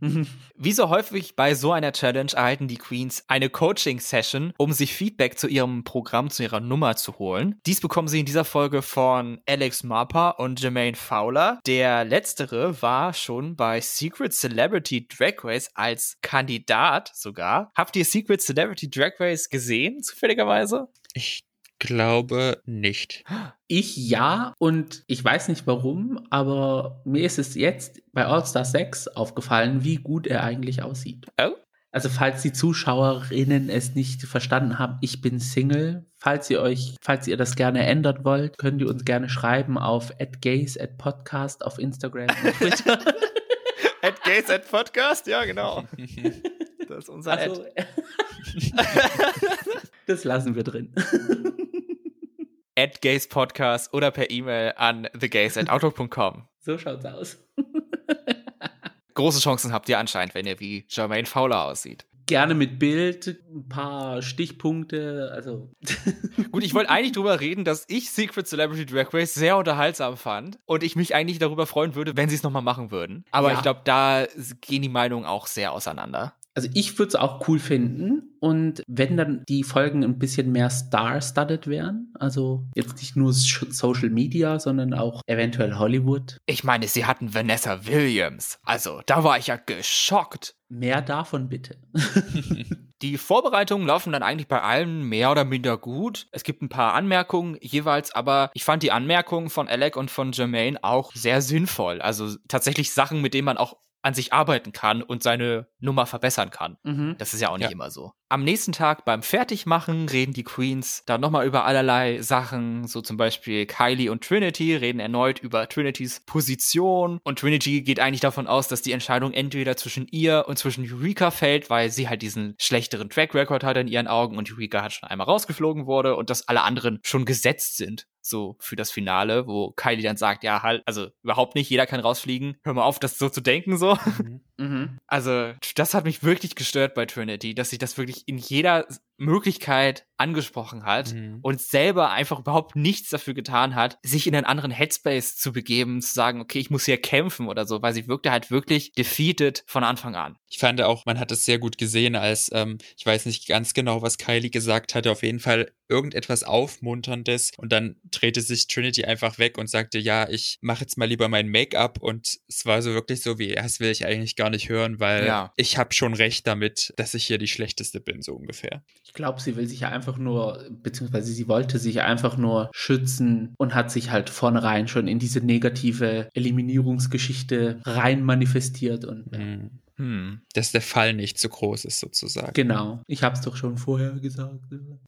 Wie so häufig bei so einer Challenge erhalten die Queens eine Coaching-Session, um sich Feedback zu ihrem Programm, zu ihrer Nummer zu holen. Dies bekommen sie in dieser Folge von Alex Marper und Jermaine Fowler. Der letztere war schon bei Secret Celebrity Drag Race als Kandidat sogar. Habt ihr Secret Celebrity Drag Race gesehen, zufälligerweise? Ich glaube nicht. Ich ja, und ich weiß nicht warum, aber mir ist es jetzt bei All Star 6 aufgefallen, wie gut er eigentlich aussieht. Oh. Also falls die Zuschauerinnen es nicht verstanden haben, ich bin Single. Falls ihr euch, falls ihr das gerne ändern wollt, könnt ihr uns gerne schreiben auf @gays @podcast auf Instagram und Twitter. At Gays at Podcast, ja genau. Das ist unser Ad. also, das lassen wir drin. at Gays Podcast oder per E-Mail an thegays at outlook.com. So schaut's aus. Große Chancen habt ihr anscheinend, wenn ihr wie Jermaine Fowler aussieht. Gerne mit Bild, ein paar Stichpunkte, also. Gut, ich wollte eigentlich drüber reden, dass ich Secret Celebrity Drag Race sehr unterhaltsam fand und ich mich eigentlich darüber freuen würde, wenn sie es nochmal machen würden. Aber Ja. ich glaube, da gehen die Meinungen auch sehr auseinander. Also ich würde es auch cool finden und wenn dann die Folgen ein bisschen mehr star-studded wären, also jetzt nicht nur Social Media, sondern auch eventuell Hollywood, Ich meine, sie hatten Vanessa Williams. Also, da war ich ja geschockt. mehr davon bitte. Die Vorbereitungen laufen dann eigentlich bei allen mehr oder minder gut. Es gibt ein paar Anmerkungen jeweils, aber ich fand die Anmerkungen von Alec und von Jermaine auch sehr sinnvoll. Also tatsächlich Sachen, mit denen man auch an sich arbeiten kann und seine Nummer verbessern kann. Mhm. Das ist ja auch nicht Ja. immer so. Am nächsten Tag beim Fertigmachen reden die Queens dann nochmal über allerlei Sachen, so zum Beispiel Kylie und Trinity reden erneut über Trinitys Position und Trinity geht eigentlich davon aus, dass die Entscheidung entweder zwischen ihr und zwischen Eureka fällt, weil sie halt diesen schlechteren Track Record hat in ihren Augen und Eureka hat schon einmal rausgeflogen wurde und dass alle anderen schon gesetzt sind. So für das Finale, wo Kylie dann sagt, ja, halt, also überhaupt nicht, jeder kann rausfliegen. Hör mal auf, das so zu denken, so. Mhm. Also, das hat mich wirklich gestört bei Trinity, dass sich das wirklich in jeder Möglichkeit angesprochen hat Mhm. und selber einfach überhaupt nichts dafür getan hat, sich in einen anderen Headspace zu begeben, zu sagen, okay, ich muss hier kämpfen oder so, weil sie wirkte halt wirklich defeated von Anfang an. Ich fand auch, man hat es sehr gut gesehen, als, ähm, ich weiß nicht ganz genau, was Kylie gesagt hatte, auf jeden Fall irgendetwas Aufmunterndes und dann drehte sich Trinity einfach weg und sagte, ja, ich mache jetzt mal lieber mein Make-up und es war so wirklich so wie, das will ich eigentlich gar nicht hören, weil Ja. ich habe schon recht damit, dass ich hier die Schlechteste bin, so ungefähr. Ich glaube, sie will sich ja einfach nur, beziehungsweise sie wollte sich einfach nur schützen und hat sich halt vornherein schon in diese negative Eliminierungsgeschichte rein manifestiert und ja. Mhm. Hm. Dass der Fall nicht so groß ist, sozusagen. genau. Ich habe es doch schon vorher gesagt.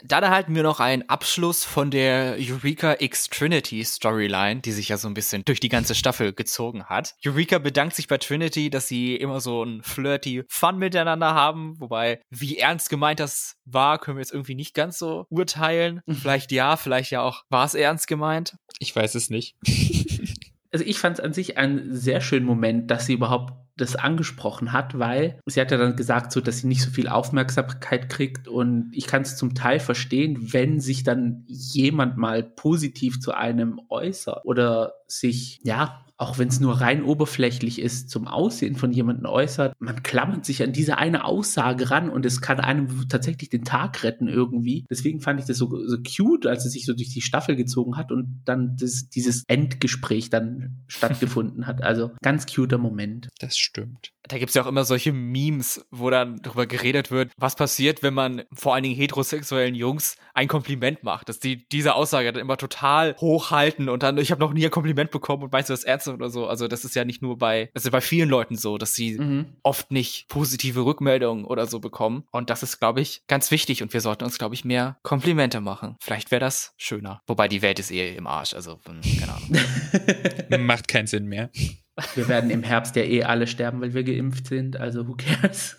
Dann erhalten wir noch einen Abschluss von der Eureka X Trinity Storyline, die sich ja so ein bisschen durch die ganze Staffel gezogen hat. Eureka bedankt sich bei Trinity, dass sie immer so ein flirty Fun miteinander haben, wobei wie ernst gemeint das war, können wir jetzt irgendwie nicht ganz so urteilen. Vielleicht ja, vielleicht ja auch war es ernst gemeint. Ich weiß es nicht. Also ich fand es an sich einen sehr schönen Moment, dass sie überhaupt das angesprochen hat, weil sie hat ja dann gesagt, so dass sie nicht so viel Aufmerksamkeit kriegt. Und ich kann es zum Teil verstehen, wenn sich dann jemand mal positiv zu einem äußert oder sich ja auch wenn es nur rein oberflächlich ist, zum Aussehen von jemandem äußert, man klammert sich an diese eine Aussage ran und es kann einem tatsächlich den Tag retten irgendwie. Deswegen fand ich das so, so cute, als es sich so durch die Staffel gezogen hat und dann das, dieses Endgespräch dann stattgefunden hat. Also ganz cuter Moment. Das stimmt. Da gibt's ja auch immer solche Memes, wo dann darüber geredet wird, was passiert, wenn man vor allen Dingen heterosexuellen Jungs ein Kompliment macht. Dass die diese Aussage dann immer total hochhalten und dann, ich habe noch nie ein Kompliment bekommen und meinst du das ernst oder so. Also das ist ja nicht nur bei, das ist bei vielen Leuten so, dass sie Mhm. oft nicht positive Rückmeldungen oder so bekommen. Und das ist, glaube ich, ganz wichtig. Und wir sollten uns, glaube ich, mehr Komplimente machen. Vielleicht wäre das schöner. Wobei die Welt ist eh im Arsch. Also, hm, keine Ahnung. Macht keinen Sinn mehr. Wir werden im Herbst ja eh alle sterben, weil wir geimpft sind, also who cares?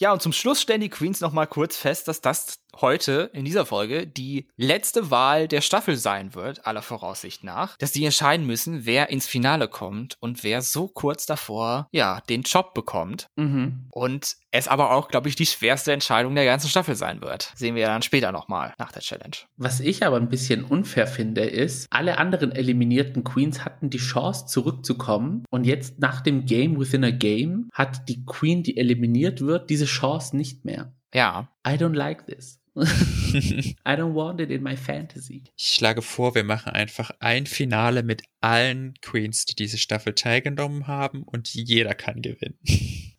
Ja, und zum Schluss stellen die Queens noch mal kurz fest, dass das heute in dieser Folge die letzte Wahl der Staffel sein wird, aller Voraussicht nach. Dass die entscheiden müssen, wer ins Finale kommt und wer so kurz davor, ja, den Job bekommt. mhm. Und es aber auch, glaube ich, die schwerste Entscheidung der ganzen Staffel sein wird. Sehen wir ja dann später noch mal nach der Challenge. Was ich aber ein bisschen unfair finde, ist, alle anderen eliminierten Queens hatten die Chance zurückzukommen und jetzt nach dem Game within a Game hat die Queen, die eliminiert wird, diese Chance nicht mehr. Ja, I don't like this. I don't want it in my fantasy. Ich schlage vor, wir machen einfach ein Finale mit allen Queens, die diese Staffel teilgenommen haben und jeder kann gewinnen.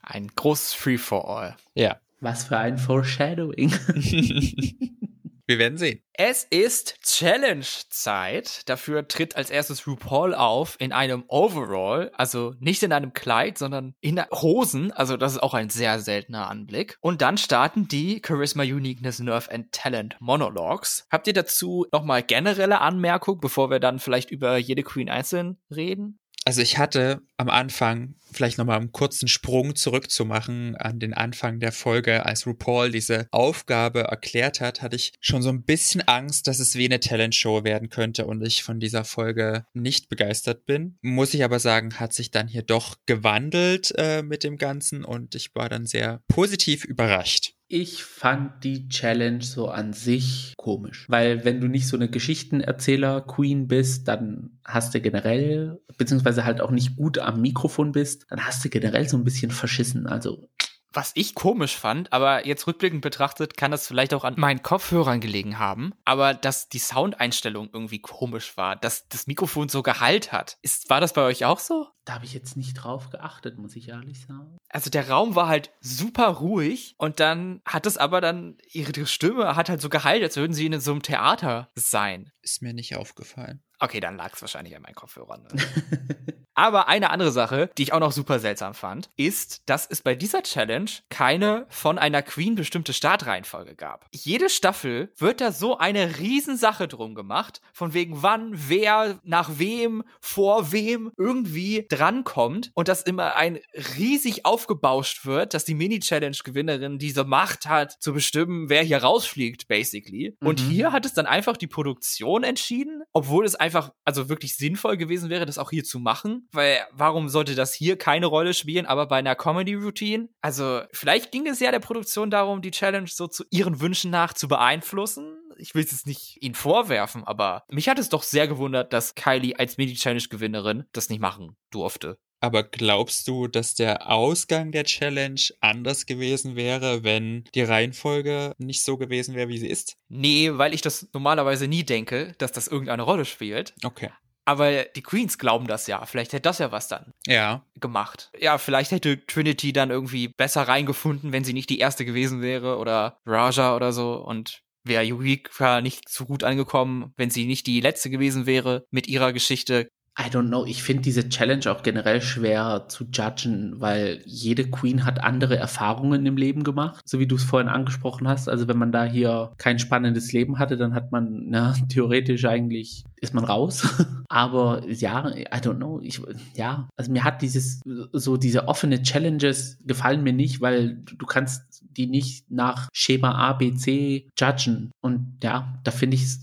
ein großes Free-for-All. Ja. Was für ein Foreshadowing. wir werden sehen. Es ist Challenge-Zeit. Dafür tritt als erstes RuPaul auf in einem Overall, also nicht in einem Kleid, sondern in Hosen. Also das ist auch ein sehr seltener Anblick. Und dann starten die Charisma, Uniqueness, Nerve and Talent Monologues. Habt ihr dazu nochmal generelle Anmerkungen, bevor wir dann vielleicht über jede Queen einzeln reden? Also ich hatte am Anfang, vielleicht nochmal einen kurzen Sprung zurückzumachen an den Anfang der Folge, als RuPaul diese Aufgabe erklärt hat, hatte ich schon so ein bisschen Angst, dass es wie eine Talent-Show werden könnte und ich von dieser Folge nicht begeistert bin. Muss ich aber sagen, hat sich dann hier doch gewandelt äh, mit dem Ganzen und ich war dann sehr positiv überrascht. Ich fand die Challenge so an sich komisch, weil wenn du nicht so eine Geschichtenerzähler-Queen bist, dann hast du generell, beziehungsweise halt auch nicht gut am Mikrofon bist, dann hast du generell so ein bisschen verschissen. Also was ich komisch fand, aber jetzt rückblickend betrachtet, kann das vielleicht auch an meinen Kopfhörern gelegen haben, aber dass die Soundeinstellung irgendwie komisch war, dass das Mikrofon so Gehalt hat. Ist, war das bei euch auch so? Da habe ich jetzt nicht drauf geachtet, muss ich ehrlich sagen. Also der Raum war halt super ruhig und dann hat es aber dann, ihre Stimme hat halt so Gehalt, als würden sie in so einem Theater sein. Ist mir nicht aufgefallen. Okay, dann lag es wahrscheinlich an meinen Kopfhörern. Aber eine andere Sache, die ich auch noch super seltsam fand, ist, dass es bei dieser Challenge keine von einer Queen bestimmte Startreihenfolge gab. Jede Staffel wird da so eine Riesensache drum gemacht, von wegen wann, wer, nach wem, vor wem irgendwie drankommt und dass immer ein riesig aufgebauscht wird, dass die Mini-Challenge-Gewinnerin diese Macht hat, zu bestimmen, wer hier rausfliegt, basically. Mhm. Und hier hat es dann einfach die Produktion entschieden, obwohl es einfach, also wirklich sinnvoll gewesen wäre, das auch hier zu machen weil warum sollte das hier keine Rolle spielen, aber bei einer Comedy-Routine? Also vielleicht ging es ja der Produktion darum, die Challenge so zu ihren Wünschen nach zu beeinflussen. Ich will es jetzt nicht ihnen vorwerfen, aber mich hat es doch sehr gewundert, dass Kylie als Mini-Challenge-Gewinnerin das nicht machen durfte. Aber glaubst du, dass der Ausgang der Challenge anders gewesen wäre, wenn die Reihenfolge nicht so gewesen wäre, wie sie ist? Nee, weil ich das normalerweise nie denke, dass das irgendeine Rolle spielt. Okay. Aber die Queens glauben das ja. Vielleicht hätte das ja was dann ja. gemacht. Ja, vielleicht hätte Trinity dann irgendwie besser reingefunden, wenn sie nicht die erste gewesen wäre oder Raja oder so. Und wäre Eureka nicht so gut angekommen, wenn sie nicht die letzte gewesen wäre mit ihrer Geschichte. I don't know. Ich finde diese Challenge auch generell schwer zu judgen, weil jede Queen hat andere Erfahrungen im Leben gemacht, so wie du es vorhin angesprochen hast. Also wenn man da hier kein spannendes Leben hatte, dann hat man na, theoretisch eigentlich ist man raus. Aber ja, I don't know. Ich, ja, also mir hat dieses, so diese offene Challenges gefallen mir nicht, weil du kannst die nicht nach Schema A, B, C judgen. Und ja, da finde ich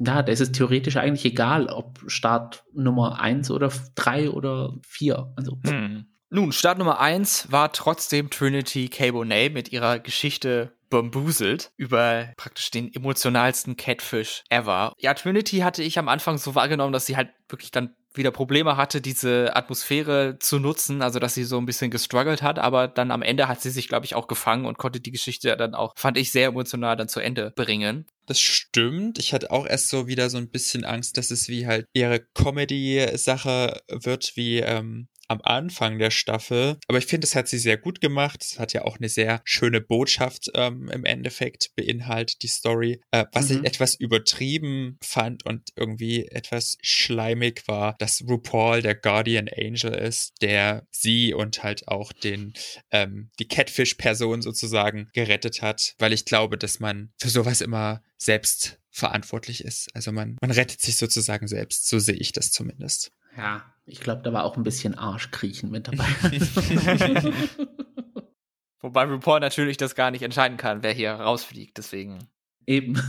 ja, da ist es theoretisch eigentlich egal, ob Start Nummer eins oder drei oder vier. Also. Hm. Nun, Start Nummer eins war trotzdem Trinity K. Bonet mit ihrer Geschichte bambuselt über praktisch den emotionalsten Catfish ever. Ja, Trinity hatte ich am Anfang so wahrgenommen, dass sie halt wirklich dann wieder Probleme hatte, diese Atmosphäre zu nutzen, also dass sie so ein bisschen gestruggelt hat, aber dann am Ende hat sie sich, glaube ich, auch gefangen und konnte die Geschichte dann auch, fand ich, sehr emotional dann zu Ende bringen. Das stimmt. Ich hatte auch erst so wieder so ein bisschen Angst, dass es wie halt ihre Comedy-Sache wird, wie ähm, am Anfang der Staffel. Aber ich finde, es hat sie sehr gut gemacht. Es hat ja auch eine sehr schöne Botschaft ähm, im Endeffekt beinhaltet, die Story. Äh, was mhm. ich etwas übertrieben fand und irgendwie etwas schleimig war, dass RuPaul der Guardian Angel ist, der sie und halt auch den, ähm, die Catfish-Person sozusagen gerettet hat, weil ich glaube, dass man für sowas immer selbst verantwortlich ist. Also man, man rettet sich sozusagen selbst. So sehe ich das zumindest. Ja, ich glaube, da war auch ein bisschen Arschkriechen mit dabei. Wobei RuPaul natürlich das gar nicht entscheiden kann, wer hier rausfliegt, deswegen. Eben.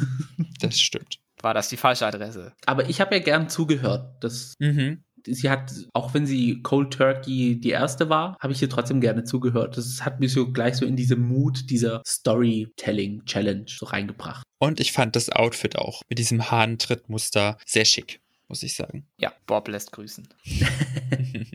Das stimmt. War das die falsche Adresse? Aber ich habe ja gern zugehört. Das, mhm. Sie hat, auch wenn sie Cold Turkey die erste war, habe ich ihr trotzdem gerne zugehört. Das hat mich so gleich so in diese Mut dieser Storytelling Challenge so reingebracht. Und ich fand das Outfit auch mit diesem Hahntrittmuster sehr schick muss ich sagen. Ja, Bob lässt grüßen.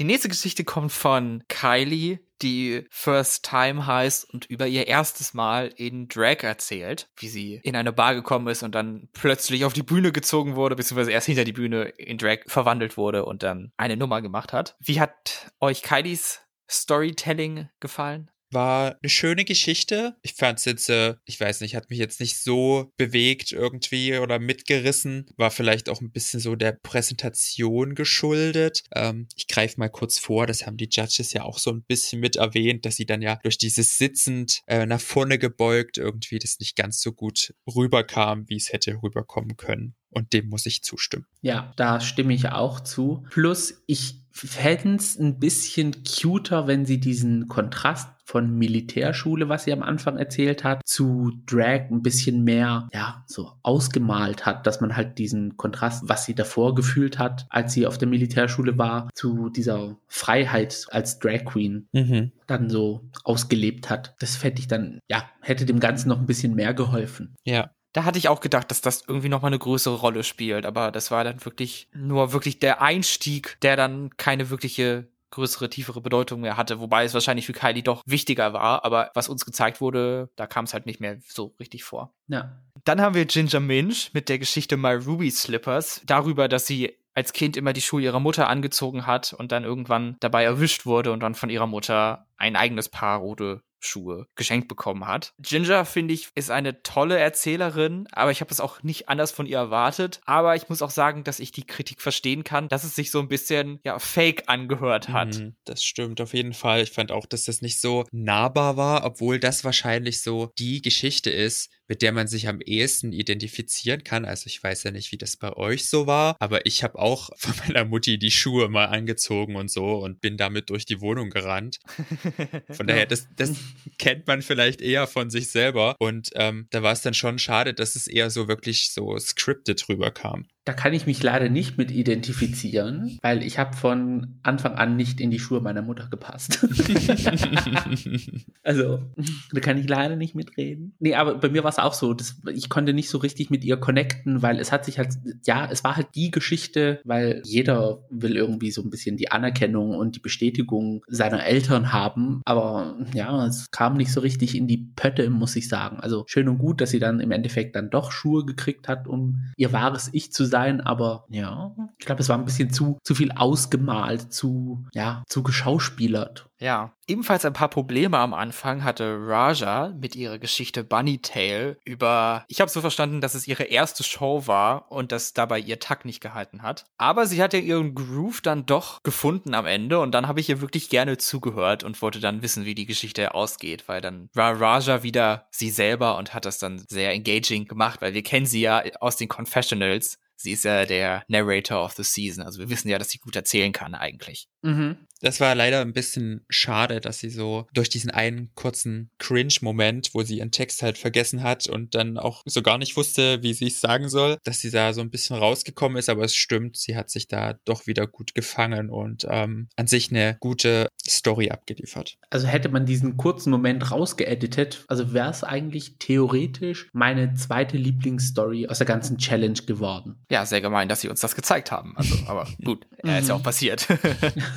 Die nächste Geschichte kommt von Kylie, die First Time heißt und über ihr erstes Mal in Drag erzählt, wie sie in eine Bar gekommen ist und dann plötzlich auf die Bühne gezogen wurde, beziehungsweise erst hinter die Bühne in Drag verwandelt wurde und dann eine Nummer gemacht hat. Wie hat euch Kylies Storytelling gefallen? War eine schöne Geschichte. Ich fand es jetzt, äh, ich weiß nicht, hat mich jetzt nicht so bewegt irgendwie oder mitgerissen. War vielleicht auch ein bisschen so der Präsentation geschuldet. Ähm, ich greife mal kurz vor, das haben die Judges ja auch so ein bisschen mit erwähnt, dass sie dann ja durch dieses sitzend äh, nach vorne gebeugt irgendwie das nicht ganz so gut rüberkam, wie es hätte rüberkommen können. Und dem muss ich zustimmen. Ja, da stimme ich auch zu. Plus, ich fände es ein bisschen cuter, wenn sie diesen Kontrast von Militärschule, was sie am Anfang erzählt hat, zu Drag ein bisschen mehr, ja, so ausgemalt hat, dass man halt diesen Kontrast, was sie davor gefühlt hat, als sie auf der Militärschule war, zu dieser Freiheit als Drag Queen mhm. dann so ausgelebt hat. Das fände ich dann, ja, hätte dem Ganzen noch ein bisschen mehr geholfen. Ja, da hatte ich auch gedacht, dass das irgendwie noch mal eine größere Rolle spielt, aber das war dann wirklich nur wirklich der Einstieg, der dann keine wirkliche größere, tiefere Bedeutung mehr hatte, wobei es wahrscheinlich für Kylie doch wichtiger war, aber was uns gezeigt wurde, da kam es halt nicht mehr so richtig vor. Ja. Dann haben wir Ginger Minch mit der Geschichte My Ruby Slippers, darüber, dass sie als Kind immer die Schuhe ihrer Mutter angezogen hat und dann irgendwann dabei erwischt wurde und dann von ihrer Mutter ein eigenes Paar rote Schuhe geschenkt bekommen hat. Ginger, finde ich, ist eine tolle Erzählerin, aber ich habe es auch nicht anders von ihr erwartet. Aber ich muss auch sagen, dass ich die Kritik verstehen kann, dass es sich so ein bisschen, ja, fake angehört hat. Mhm, das stimmt auf jeden Fall. Ich fand auch, dass das nicht so nahbar war, obwohl das wahrscheinlich so die Geschichte ist, mit der man sich am ehesten identifizieren kann. Also ich weiß ja nicht, wie das bei euch so war, aber ich habe auch von meiner Mutti die Schuhe mal angezogen und so und bin damit durch die Wohnung gerannt. Von daher, das, das kennt man vielleicht eher von sich selber. Und ähm, da war es dann schon schade, dass es eher so wirklich so scripted rüberkam. Da kann ich mich leider nicht mit identifizieren, weil ich habe von Anfang an nicht in die Schuhe meiner Mutter gepasst. also, da kann ich leider nicht mitreden. Nee, aber bei mir war es auch so, dass ich konnte nicht so richtig mit ihr connecten, weil es hat sich halt, ja, es war halt die Geschichte, weil jeder will irgendwie so ein bisschen die Anerkennung und die Bestätigung seiner Eltern haben, aber ja, es kam nicht so richtig in die Pötte, muss ich sagen. Also schön und gut, dass sie dann im Endeffekt dann doch Schuhe gekriegt hat, um ihr wahres Ich zu sein, aber ja, ich glaube, es war ein bisschen zu, zu viel ausgemalt, zu, ja, zu geschauspielert. Ja, ebenfalls ein paar Probleme am Anfang hatte Raja mit ihrer Geschichte Bunny Tail über, ich habe so verstanden, dass es ihre erste Show war und dass dabei ihr Takt nicht gehalten hat. Aber sie hat ja ihren Groove dann doch gefunden am Ende und dann habe ich ihr wirklich gerne zugehört und wollte dann wissen, wie die Geschichte ausgeht, weil dann war Raja wieder sie selber und hat das dann sehr engaging gemacht, weil wir kennen sie ja aus den Confessionals sie ist ja der Narrator of the Season. Also wir wissen ja, dass sie gut erzählen kann eigentlich. Mhm. Das war leider ein bisschen schade, dass sie so durch diesen einen kurzen Cringe-Moment, wo sie ihren Text halt vergessen hat und dann auch so gar nicht wusste, wie sie es sagen soll, dass sie da so ein bisschen rausgekommen ist, aber es stimmt, sie hat sich da doch wieder gut gefangen und ähm, an sich eine gute Story abgeliefert. Also hätte man diesen kurzen Moment rausgeeditet, also wäre es eigentlich theoretisch meine zweite Lieblingsstory aus der ganzen Challenge geworden. Ja, sehr gemein, dass sie uns das gezeigt haben. Also, aber gut, er ist ja auch passiert.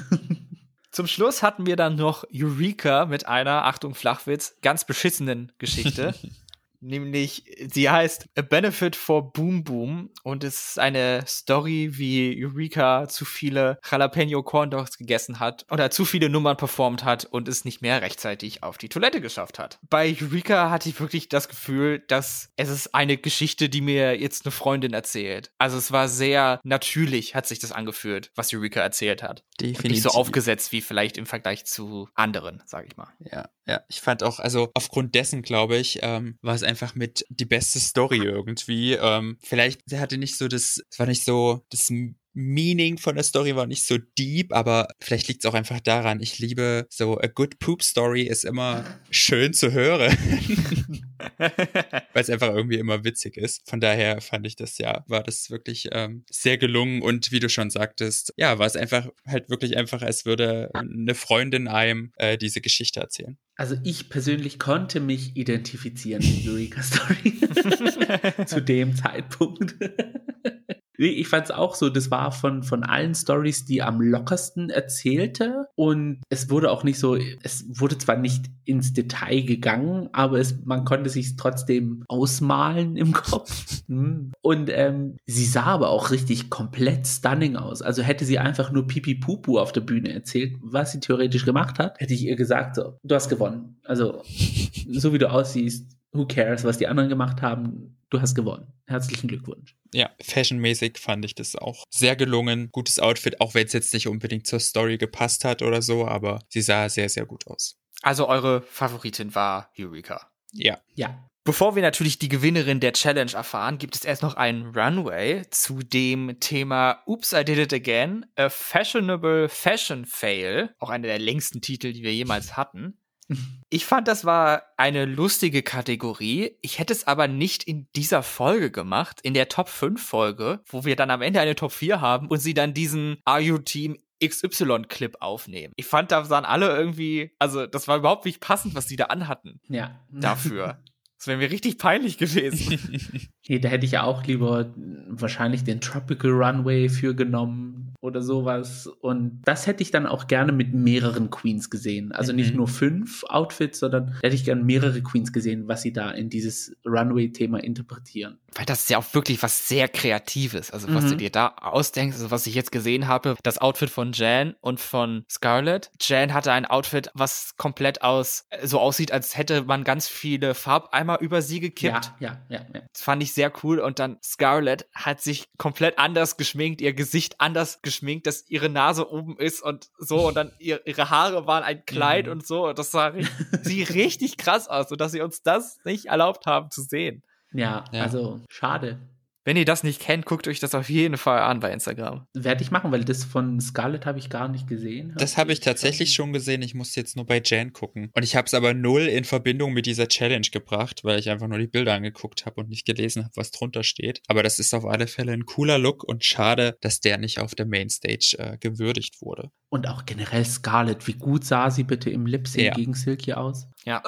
Zum Schluss hatten wir dann noch Eureka mit einer, Achtung Flachwitz, ganz beschissenen Geschichte. Nämlich, sie heißt A Benefit for Boom Boom und es ist eine Story, wie Eureka zu viele Jalapeno Corn Dogs gegessen hat oder zu viele Nummern performt hat und es nicht mehr rechtzeitig auf die Toilette geschafft hat. Bei Eureka hatte ich wirklich das Gefühl, dass es ist eine Geschichte, die mir jetzt eine Freundin erzählt. Also es war sehr natürlich, hat sich das angefühlt, was Eureka erzählt hat. Definitiv. Und nicht so aufgesetzt wie vielleicht im Vergleich zu anderen, sag ich mal. Ja, ja. Ich fand auch, also aufgrund dessen, glaube ich, ähm, war es einfach mit die beste Story irgendwie. Ähm, vielleicht, sie hatte nicht so das, es war nicht so das Meaning von der Story war nicht so deep, aber vielleicht liegt es auch einfach daran, ich liebe so a good poop Story ist immer schön zu hören. Weil es einfach irgendwie immer witzig ist. Von daher fand ich das ja, war das wirklich ähm, sehr gelungen und wie du schon sagtest, ja, war es einfach halt wirklich einfach, als würde eine Freundin einem äh, diese Geschichte erzählen. Also ich persönlich konnte mich identifizieren mit Eureka Story zu dem Zeitpunkt. Ich fand es auch so, das war von, von allen Stories die am lockersten erzählte und es wurde auch nicht so, es wurde zwar nicht ins Detail gegangen, aber es, man konnte sich trotzdem ausmalen im Kopf. Hm. Und ähm, sie sah aber auch richtig komplett stunning aus. Also hätte sie einfach nur Pipi Pupu auf der Bühne erzählt, was sie theoretisch gemacht hat, hätte ich ihr gesagt, so, du hast gewonnen. Also so wie du aussiehst, who cares, was die anderen gemacht haben, du hast gewonnen. Herzlichen Glückwunsch. Ja, fashionmäßig fand ich das auch sehr gelungen. Gutes Outfit, auch wenn es jetzt nicht unbedingt zur Story gepasst hat oder so, aber sie sah sehr, sehr gut aus. Also eure Favoritin war Eureka. Ja. Ja. Bevor wir natürlich die Gewinnerin der Challenge erfahren, gibt es erst noch einen Runway zu dem Thema Oops, I Did It Again, a Fashionable Fashion Fail, auch einer der längsten Titel, die wir jemals hatten. Ich fand, das war eine lustige Kategorie. Ich hätte es aber nicht in dieser Folge gemacht, in der Top 5 Folge, wo wir dann am Ende eine Top 4 haben und sie dann diesen Are You Team XY-Clip aufnehmen. Ich fand, da sahen alle irgendwie, also das war überhaupt nicht passend, was die da anhatten Ja. dafür. Das wäre mir richtig peinlich gewesen. Nee, da hätte ich ja auch lieber wahrscheinlich den Tropical Runway für genommen oder sowas. Und das hätte ich dann auch gerne mit mehreren Queens gesehen. Also nicht Mhm. nur fünf Outfits, sondern hätte ich gerne mehrere Queens gesehen, was sie da in dieses Runway-Thema interpretieren. Weil das ist ja auch wirklich was sehr Kreatives. Also was Mhm. du dir da ausdenkst, also was ich jetzt gesehen habe, das Outfit von Jan und von Scarlett. Jan hatte ein Outfit, was komplett aus, so aussieht, als hätte man ganz viele Farbeimer über sie gekippt. Ja, ja, ja, ja. Das fand ich sehr cool. Und dann Scarlett hat sich komplett anders geschminkt, ihr Gesicht anders geschminkt, dass ihre Nase oben ist und so. Und dann ihr, ihre Haare waren ein Kleid Mhm. und so. Und das sah sie richtig krass aus, sodass sie uns das nicht erlaubt haben zu sehen. Ja, Ja. also schade. Wenn ihr das nicht kennt, guckt euch das auf jeden Fall an bei Instagram. Werde ich machen, weil das von Scarlett habe ich gar nicht gesehen. Das habe ich tatsächlich schon gesehen. Ich muss jetzt nur bei Jan gucken. Und ich habe es aber null in Verbindung mit dieser Challenge gebracht, weil ich einfach nur die Bilder angeguckt habe und nicht gelesen habe, was drunter steht. Aber das ist auf alle Fälle ein cooler Look und schade, dass der nicht auf der Mainstage äh, gewürdigt wurde. Und auch generell Scarlett, wie gut sah sie bitte im Lip Sync Ja. gegen Silky aus? Ja.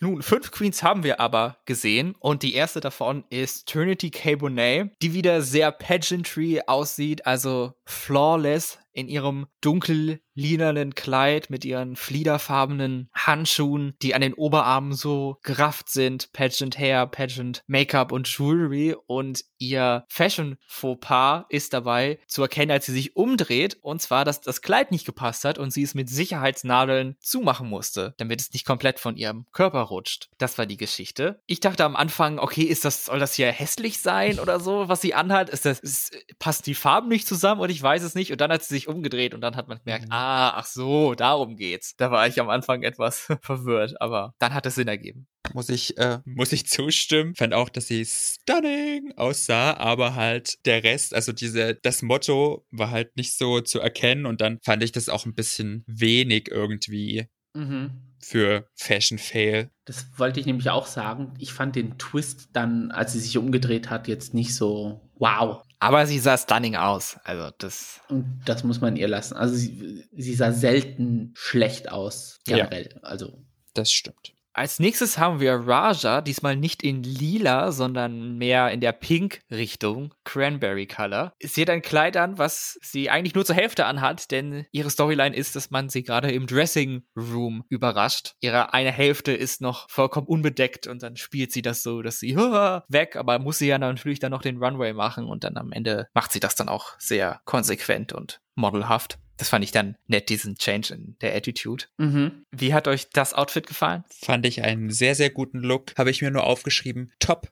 Nun, fünf Queens haben wir aber gesehen und die erste davon ist Trinity K. Bonet, die wieder sehr pageantry aussieht, also flawless in ihrem dunkel lilanen Kleid mit ihren fliederfarbenen Handschuhen, die an den Oberarmen so gerafft sind, Pageant Hair, Pageant Make-up und Jewelry und ihr Fashion Fauxpas ist dabei zu erkennen, als sie sich umdreht und zwar, dass das Kleid nicht gepasst hat und sie es mit Sicherheitsnadeln zumachen musste, damit es nicht komplett von ihrem Körper rutscht. Das war die Geschichte. Ich dachte am Anfang, okay, ist das soll das hier hässlich sein oder so, was sie anhat? Ist das ist, passt die Farben nicht zusammen und ich weiß es nicht und dann hat sie sich umgedreht und dann hat man gemerkt, Mhm. ah, ach so, darum geht's. Da war ich am Anfang etwas verwirrt, aber dann hat es Sinn ergeben. Muss ich, äh, muss ich zustimmen. Fand auch, dass sie stunning aussah, aber halt der Rest, also diese, das Motto war halt nicht so zu erkennen und dann fand ich das auch ein bisschen wenig irgendwie Mhm. für Fashion Fail. Das wollte ich nämlich auch sagen. Ich fand den Twist dann, als sie sich umgedreht hat, jetzt nicht so wow. Aber sie sah stunning aus. Also das. Und das muss man ihr lassen. Also sie, sie sah selten schlecht aus, Ja. generell. Also Das stimmt. Als nächstes haben wir Raja, diesmal nicht in lila, sondern mehr in der Pink-Richtung, Cranberry Color. Sie hat ein Kleid an, was sie eigentlich nur zur Hälfte anhat, denn ihre Storyline ist, dass man sie gerade im Dressing Room überrascht. Ihre eine Hälfte ist noch vollkommen unbedeckt und dann spielt sie das so, dass sie weg, aber muss sie ja natürlich dann noch den Runway machen und dann am Ende macht sie das dann auch sehr konsequent und modelhaft. Das fand ich dann nett, diesen Change in der Attitude. mhm. Wie hat euch das Outfit gefallen? Fand ich einen sehr, sehr guten Look. Habe ich mir nur aufgeschrieben. Top.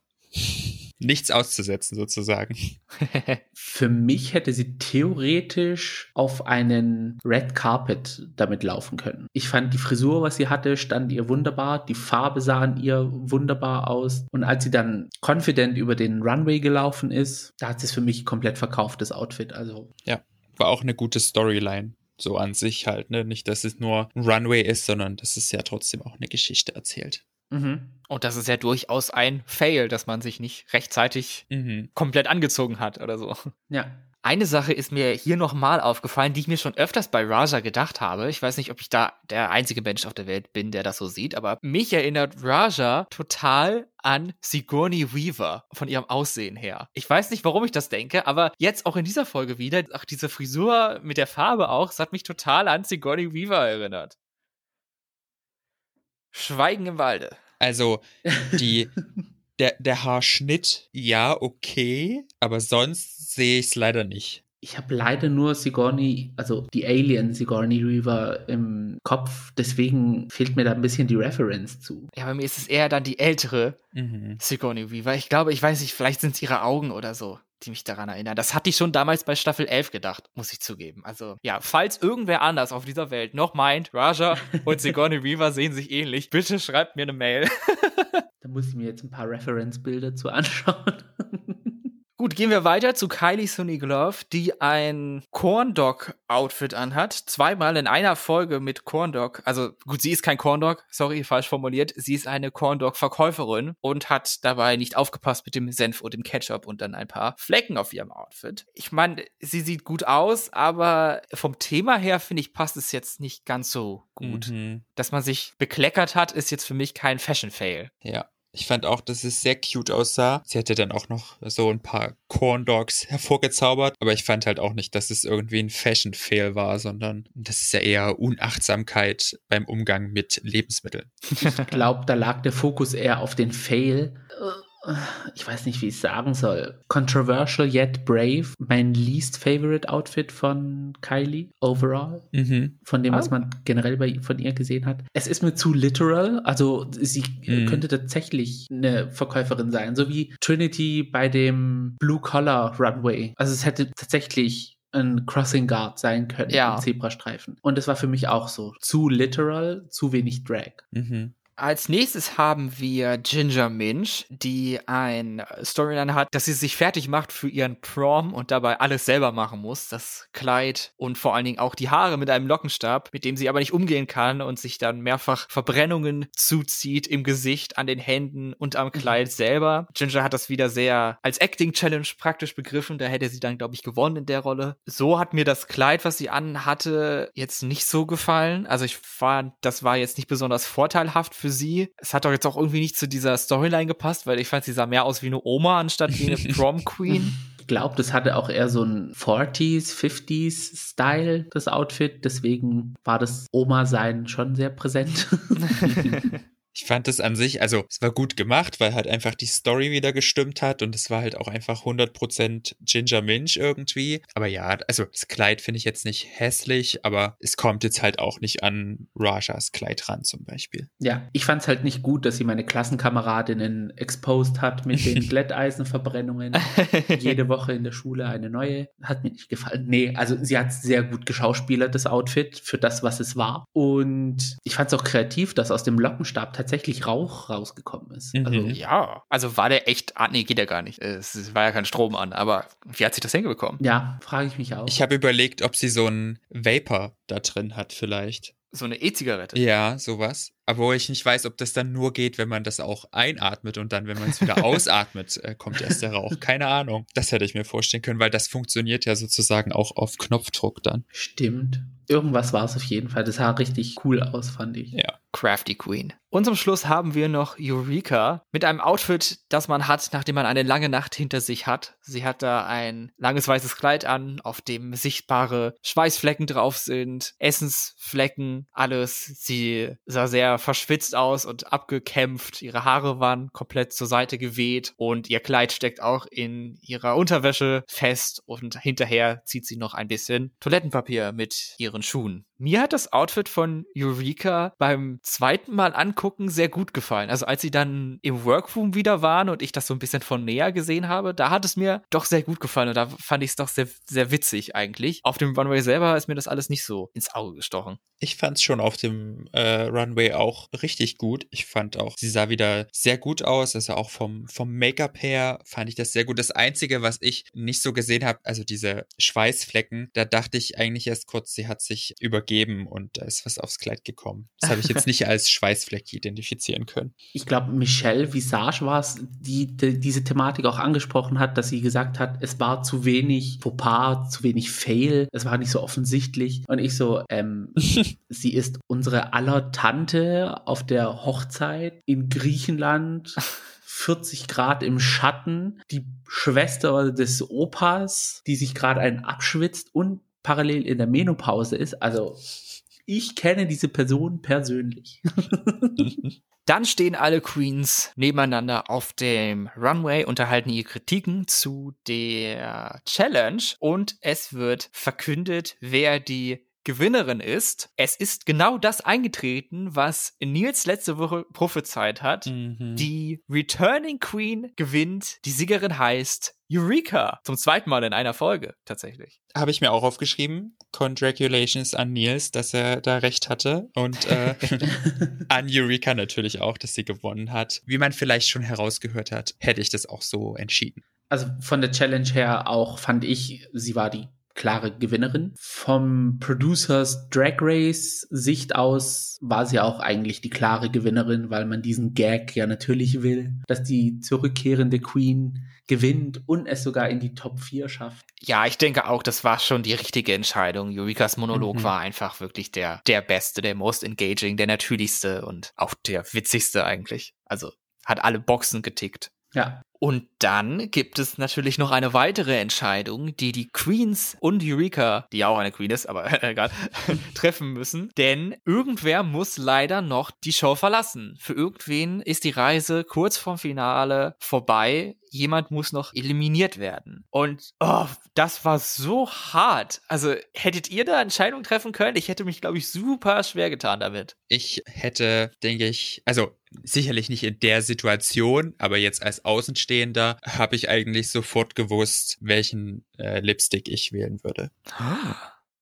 Nichts auszusetzen, sozusagen. für mich hätte sie theoretisch auf einen Red Carpet damit laufen können. Ich fand die Frisur, was sie hatte, stand ihr wunderbar. Die Farbe sah an ihr wunderbar aus. Und als sie dann confident über den Runway gelaufen ist, da hat sie es für mich komplett verkauft, das Outfit. Also War auch eine gute Storyline. So an sich halt, ne? Nicht, dass es nur ein Runway ist, sondern dass es ja trotzdem auch eine Geschichte erzählt. Mhm. Und das ist ja durchaus ein Fail, dass man sich nicht rechtzeitig Mhm. komplett angezogen hat oder so. Ja. Eine Sache ist mir hier nochmal aufgefallen, die ich mir schon öfters bei Raja gedacht habe. Ich weiß nicht, ob ich da der einzige Mensch auf der Welt bin, der das so sieht, aber mich erinnert Raja total an Sigourney Weaver von ihrem Aussehen her. Ich weiß nicht, warum ich das denke, aber jetzt auch in dieser Folge wieder, ach, diese Frisur mit der Farbe auch, es hat mich total an Sigourney Weaver erinnert. Schweigen im Walde. Also, die, der, der Haarschnitt, ja, okay, aber sonst sehe ich es leider nicht. Ich habe leider nur Sigourney, also die Alien Sigourney Reaver im Kopf. Deswegen fehlt mir da ein bisschen die Reference zu. Ja, bei mir ist es eher dann die ältere Mhm. Sigourney Weaver. Ich glaube, ich weiß nicht, vielleicht sind es ihre Augen oder so. die mich daran erinnern. Das hatte ich schon damals bei Staffel 11 gedacht, muss ich zugeben. Also, ja, falls irgendwer anders auf dieser Welt noch meint, Raja und Sigourney Weaver sehen sich ähnlich, bitte schreibt mir eine Mail. da muss ich mir jetzt ein paar Reference-Bilder zu anschauen. Gut, gehen wir weiter zu Kylie Sonic Love, die ein Corn Dog Outfit anhat. Zweimal in einer Folge mit Corn Dog. Also gut, sie ist kein Corn Dog, sorry, falsch formuliert. Sie ist eine Corn Dog Verkäuferin und hat dabei nicht aufgepasst mit dem Senf und dem Ketchup und dann ein paar Flecken auf ihrem Outfit. Ich meine, sie sieht gut aus, aber vom Thema her finde ich passt es jetzt nicht ganz so gut. Mhm. Dass man sich bekleckert hat, ist jetzt für mich kein Fashion Fail. Ja. Ich fand auch, dass es sehr cute aussah. Sie hätte dann auch noch so ein paar Corn Dogs hervorgezaubert. Aber ich fand halt auch nicht, dass es irgendwie ein Fashion-Fail war, sondern das ist ja eher Unachtsamkeit beim Umgang mit Lebensmitteln. Ich glaube, da lag der Fokus eher auf den Fail ich weiß nicht, wie ich es sagen soll. Controversial yet brave. Mein least favorite Outfit von Kylie overall. Mhm. Von dem, was ah. man generell bei, von ihr gesehen hat. Es ist mir zu literal. Also sie mhm. könnte tatsächlich eine Verkäuferin sein. So wie Trinity bei dem Blue Collar Runway. Also es hätte tatsächlich ein Crossing Guard sein können, ja. ein Zebrastreifen. Und es war für mich auch so. Zu literal, zu wenig Drag. Mhm. Als nächstes haben wir Ginger Minch, die ein Storyline hat, dass sie sich fertig macht für ihren Prom und dabei alles selber machen muss. Das Kleid und vor allen Dingen auch die Haare mit einem Lockenstab, mit dem sie aber nicht umgehen kann und sich dann mehrfach Verbrennungen zuzieht im Gesicht, an den Händen und am Kleid selber. Ginger hat das wieder sehr als Acting Challenge praktisch begriffen. Da hätte sie dann, glaube ich, gewonnen in der Rolle. So hat mir das Kleid, was sie anhatte, jetzt nicht so gefallen. Also ich fand, das war jetzt nicht besonders vorteilhaft für für sie. Es hat doch jetzt auch irgendwie nicht zu dieser Storyline gepasst, weil ich fand, sie sah mehr aus wie eine Oma anstatt wie eine Prom Queen. Ich glaube, das hatte auch eher so ein 40s, 50s Style, das Outfit. Deswegen war das Oma-Sein schon sehr präsent. Ich fand es an sich, also es war gut gemacht, weil halt einfach die Story wieder gestimmt hat und es war halt auch einfach 100% Ginger Minch irgendwie. Aber ja, also das Kleid finde ich jetzt nicht hässlich, aber es kommt jetzt halt auch nicht an Rajas Kleid ran zum Beispiel. Ja, ich fand es halt nicht gut, dass sie meine Klassenkameradinnen exposed hat mit den Glätteisenverbrennungen. Jede Woche in der Schule eine neue. Hat mir nicht gefallen. Nee, also sie hat sehr gut geschauspielert, das Outfit, für das, was es war. Und ich fand es auch kreativ, dass aus dem Lockenstab tatsächlich tatsächlich Rauch rausgekommen ist. Mhm. Also, ja, also war der echt, ah nee, geht ja gar nicht. Es war ja kein Strom an, aber wie hat sich das hingekommen? Ja, frage ich mich auch. Ich habe überlegt, ob sie so ein Vapor da drin hat vielleicht. So eine E-Zigarette. Ja, sowas. Aber ich nicht weiß, ob das dann nur geht, wenn man das auch einatmet und dann, wenn man es wieder ausatmet, äh, kommt erst der Rauch. Keine Ahnung. Das hätte ich mir vorstellen können, weil das funktioniert ja sozusagen auch auf Knopfdruck dann. Stimmt. Irgendwas war es auf jeden Fall. Das sah richtig cool aus, fand ich. Ja. Crafty Queen. Und zum Schluss haben wir noch Eureka mit einem Outfit, das man hat, nachdem man eine lange Nacht hinter sich hat. Sie hat da ein langes weißes Kleid an, auf dem sichtbare Schweißflecken drauf sind, Essensflecken, alles. Sie sah sehr verschwitzt aus und abgekämpft. Ihre Haare waren komplett zur Seite geweht und ihr Kleid steckt auch in ihrer Unterwäsche fest und hinterher zieht sie noch ein bisschen Toilettenpapier mit ihren Schuhen. Mir hat das Outfit von Eureka beim zweiten Mal angucken sehr gut gefallen. Also als sie dann im Workroom wieder waren und ich das so ein bisschen von näher gesehen habe, da hat es mir doch sehr gut gefallen und da fand ich es doch sehr, sehr witzig eigentlich. Auf dem Runway selber ist mir das alles nicht so ins Auge gestochen. Ich fand es schon auf dem äh, Runway auch richtig gut. Ich fand auch, sie sah wieder sehr gut aus. Also auch vom, vom Make-up her fand ich das sehr gut. Das Einzige, was ich nicht so gesehen habe, also diese Schweißflecken, da dachte ich eigentlich erst kurz, sie hat sich übergeben und da ist was aufs Kleid gekommen. Das habe ich jetzt nicht als Schweißfleck identifizieren können. Ich glaube, Michelle Visage war es, die, die, diese Thematik auch angesprochen hat, dass sie gesagt hat, es war zu wenig Fauxpas, zu wenig Fail, es war nicht so offensichtlich. Und ich so, ähm, sie ist unsere aller Tante auf der Hochzeit in Griechenland. 40 Grad im Schatten, die Schwester des Opas, die sich gerade einen abschwitzt und parallel in der Menopause ist. Also ich kenne diese Person persönlich. Dann stehen alle Queens nebeneinander auf dem Runway, unterhalten ihre Kritiken zu der Challenge und es wird verkündet, wer die Gewinnerin ist. Es ist genau das eingetreten, was Nils letzte Woche prophezeit hat. Mhm. Die Returning Queen gewinnt. Die Siegerin heißt Eureka. Zum zweiten Mal in einer Folge, tatsächlich. Habe ich mir auch aufgeschrieben. Congratulations an Nils, dass er da recht hatte. Und äh, an Eureka natürlich auch, dass sie gewonnen hat. Wie man vielleicht schon herausgehört hat, hätte ich das auch so entschieden. Also von der Challenge her auch fand ich, sie war die klare Gewinnerin. Vom Producers Drag Race Sicht aus war sie auch eigentlich die klare Gewinnerin, weil man diesen Gag ja natürlich will, dass die zurückkehrende Queen gewinnt und es sogar in die Top 4 schafft. Ja, ich denke auch, das war schon die richtige Entscheidung. Eurikas Monolog Mhm. war einfach wirklich der, der beste, der most engaging, der natürlichste und auch der witzigste eigentlich. Also hat alle Boxen getickt. Ja, Und dann gibt es natürlich noch eine weitere Entscheidung, die die Queens und Eureka, die auch eine Queen ist, aber egal, treffen müssen. Denn irgendwer muss leider noch die Show verlassen. Für irgendwen ist die Reise kurz vorm Finale vorbei. Jemand muss noch eliminiert werden. Und oh, das war so hart. Also hättet ihr da Entscheidungen treffen können? Ich hätte mich, glaube ich, super schwer getan damit. Ich hätte, denke ich, also sicherlich nicht in der Situation, aber jetzt als Außenstehender habe ich eigentlich sofort gewusst, welchen äh, Lipstick ich wählen würde.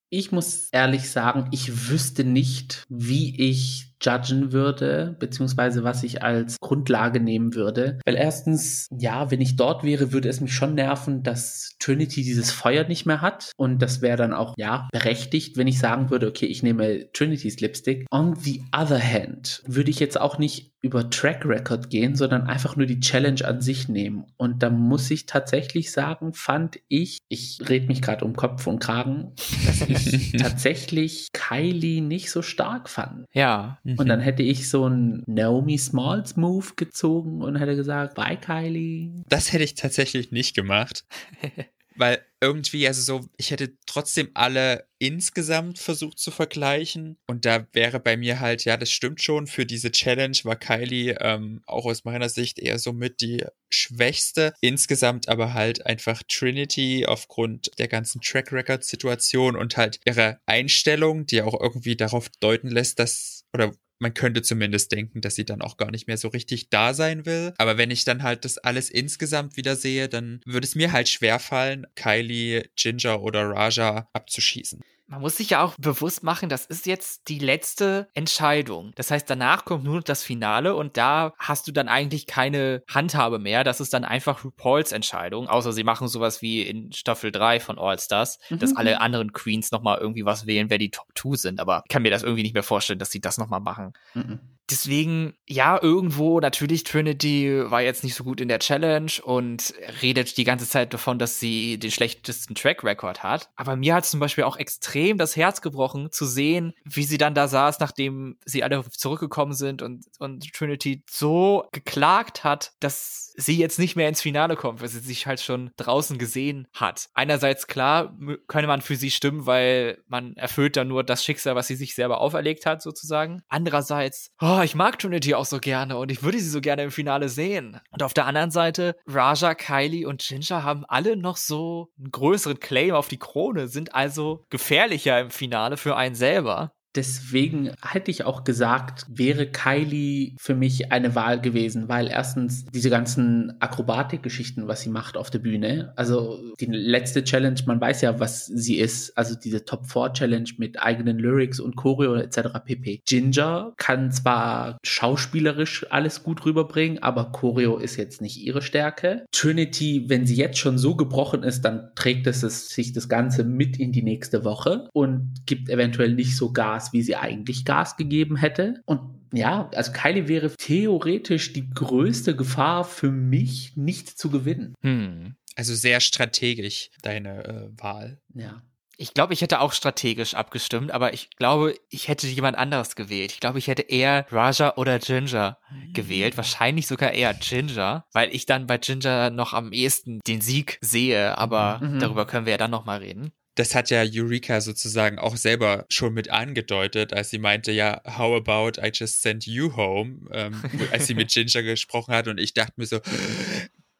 ich muss ehrlich sagen, ich wüsste nicht, wie ich judgen würde, beziehungsweise was ich als Grundlage nehmen würde. Weil erstens, ja, wenn ich dort wäre, würde es mich schon nerven, dass Trinity dieses Feuer nicht mehr hat. Und das wäre dann auch, ja, berechtigt, wenn ich sagen würde, okay, ich nehme Trinitys Lipstick. On the other hand, würde ich jetzt auch nicht über Track Record gehen, sondern einfach nur die Challenge an sich nehmen. Und da muss ich tatsächlich sagen, fand ich, ich red mich gerade um Kopf und Kragen, dass ich tatsächlich Kylie nicht so stark fand. Ja. Und dann hätte ich so einen Naomi Smalls Move gezogen und hätte gesagt, bye Kylie. Das hätte ich tatsächlich nicht gemacht. Weil irgendwie, also so, ich hätte trotzdem alle insgesamt versucht zu vergleichen. Und da wäre bei mir halt, ja, das stimmt schon, für diese Challenge war Kylie ähm, auch aus meiner Sicht eher so mit die schwächste. Insgesamt aber halt einfach Trinity aufgrund der ganzen Track Record Situation und halt ihre Einstellung, die auch irgendwie darauf deuten lässt, dass, oder man könnte zumindest denken, dass sie dann auch gar nicht mehr so richtig da sein will. Aber wenn ich dann halt das alles insgesamt wieder sehe, dann würde es mir halt schwerfallen, Kylie, Ginger oder Raja abzuschießen. Man muss sich ja auch bewusst machen, das ist jetzt die letzte Entscheidung. Das heißt, danach kommt nur noch das Finale und da hast du dann eigentlich keine Handhabe mehr. Das ist dann einfach RuPauls Entscheidung. Außer sie machen sowas wie in Staffel 3 von All Stars, dass Mhm. alle anderen Queens nochmal irgendwie was wählen, wer die Top 2 sind. Aber ich kann mir das irgendwie nicht mehr vorstellen, dass sie das nochmal machen. Mhm. Deswegen, ja, irgendwo natürlich Trinity war jetzt nicht so gut in der Challenge und redet die ganze Zeit davon, dass sie den schlechtesten Track Record hat. Aber mir hat zum Beispiel auch extrem das Herz gebrochen zu sehen, wie sie dann da saß, nachdem sie alle zurückgekommen sind und, und Trinity so geklagt hat, dass sie jetzt nicht mehr ins Finale kommt, weil sie sich halt schon draußen gesehen hat. Einerseits klar, könne man für sie stimmen, weil man erfüllt dann nur das Schicksal, was sie sich selber auferlegt hat, sozusagen. Andererseits, oh, ich mag Trinity auch so gerne und ich würde sie so gerne im Finale sehen. Und auf der anderen Seite, Raja, Kylie und Ginger haben alle noch so einen größeren Claim auf die Krone, sind also gefährlicher im Finale für einen selber. Deswegen hätte ich auch gesagt, wäre Kylie für mich eine Wahl gewesen, weil erstens diese ganzen Akrobatikgeschichten, was sie macht auf der Bühne, also die letzte Challenge, man weiß ja, was sie ist, also diese Top 4 Challenge mit eigenen Lyrics und Choreo etc. pp. Ginger kann zwar schauspielerisch alles gut rüberbringen, aber Choreo ist jetzt nicht ihre Stärke. Trinity, wenn sie jetzt schon so gebrochen ist, dann trägt es, sich das Ganze mit in die nächste Woche und gibt eventuell nicht so Gas, wie sie eigentlich Gas gegeben hätte. Und ja, also Kylie wäre theoretisch die größte Gefahr für mich, nicht zu gewinnen. Hm. Also sehr strategisch deine äh, Wahl. Ja. Ich glaube, ich hätte auch strategisch abgestimmt, aber ich glaube, ich hätte jemand anderes gewählt. Ich glaube, ich hätte eher Raja oder Ginger gewählt. Wahrscheinlich sogar eher Ginger, weil ich dann bei Ginger noch am ehesten den Sieg sehe. Aber Mhm. darüber können wir ja dann nochmal reden. Das hat ja Eureka sozusagen auch selber schon mit angedeutet, als sie meinte, ja, how about I just send you home, ähm, als sie mit Ginger gesprochen hat und ich dachte mir so,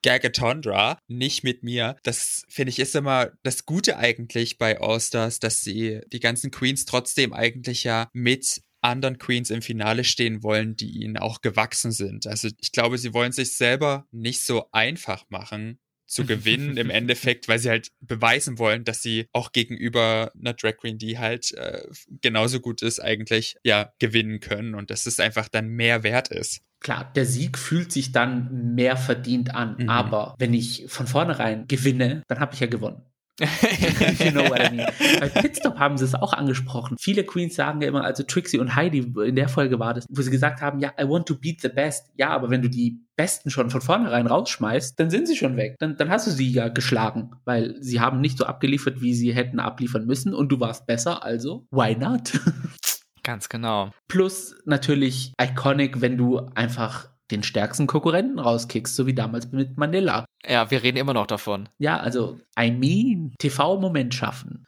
Gagatondra, nicht mit mir. Das finde ich ist immer das Gute eigentlich bei All-Stars, dass sie die ganzen Queens trotzdem eigentlich ja mit anderen Queens im Finale stehen wollen, die ihnen auch gewachsen sind. Also ich glaube, sie wollen sich selber nicht so einfach machen, zu gewinnen im Endeffekt, weil sie halt beweisen wollen, dass sie auch gegenüber einer Drag Queen, die halt äh, genauso gut ist, eigentlich ja gewinnen können und dass es einfach dann mehr wert ist. Klar, der Sieg fühlt sich dann mehr verdient an, mhm. aber wenn ich von vornherein gewinne, dann habe ich ja gewonnen. you know what I mean. Bei Pitstop haben sie es auch angesprochen. Viele Queens sagen ja immer, also Trixie und Heidi, in der Folge war das, wo sie gesagt haben, ja, I want to beat the best. Ja, aber wenn du die Besten schon von vornherein rausschmeißt, dann sind sie schon weg. Dann, dann hast du sie ja geschlagen, weil sie haben nicht so abgeliefert, wie sie hätten abliefern müssen und du warst besser, also why not? Ganz genau. Plus natürlich iconic, wenn du einfach den stärksten Konkurrenten rauskickst, so wie damals mit Manila. Ja, wir reden immer noch davon. Ja, also, I mean, TV-Moment schaffen.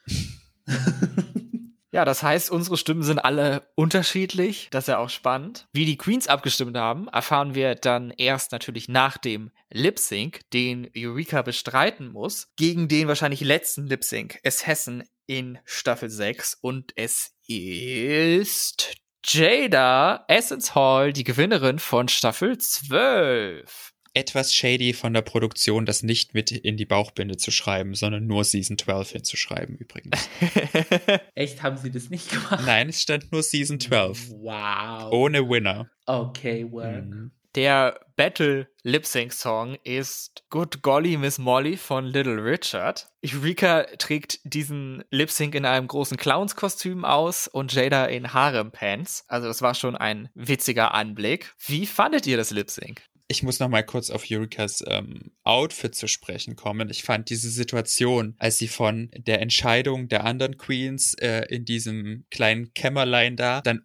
Ja, das heißt, unsere Stimmen sind alle unterschiedlich. Das ist ja auch spannend. Wie die Queens abgestimmt haben, erfahren wir dann erst natürlich nach dem Lip Sync, den Eureka bestreiten muss, gegen den wahrscheinlich letzten Lip Sync, es Hessen in Staffel 6. Und es ist Jada Essence Hall, die Gewinnerin von Staffel 12. Etwas shady von der Produktion, das nicht mit in die Bauchbinde zu schreiben, sondern nur Season 12 hinzuschreiben, übrigens. Echt, haben sie das nicht gemacht? Nein, es stand nur Season 12. Wow. Ohne Winner. Okay, work. Mhm. Der Battle Lip Sync Song ist Good Golly Miss Molly von Little Richard. Eureka trägt diesen Lip Sync in einem großen Clownskostüm aus und Jada in Harem Pants. Also das war schon ein witziger Anblick. Wie fandet ihr das Lip Sync? ich muss noch mal kurz auf Yurikas ähm, Outfit zu sprechen kommen. Ich fand diese Situation, als sie von der Entscheidung der anderen Queens äh, in diesem kleinen Kämmerlein da dann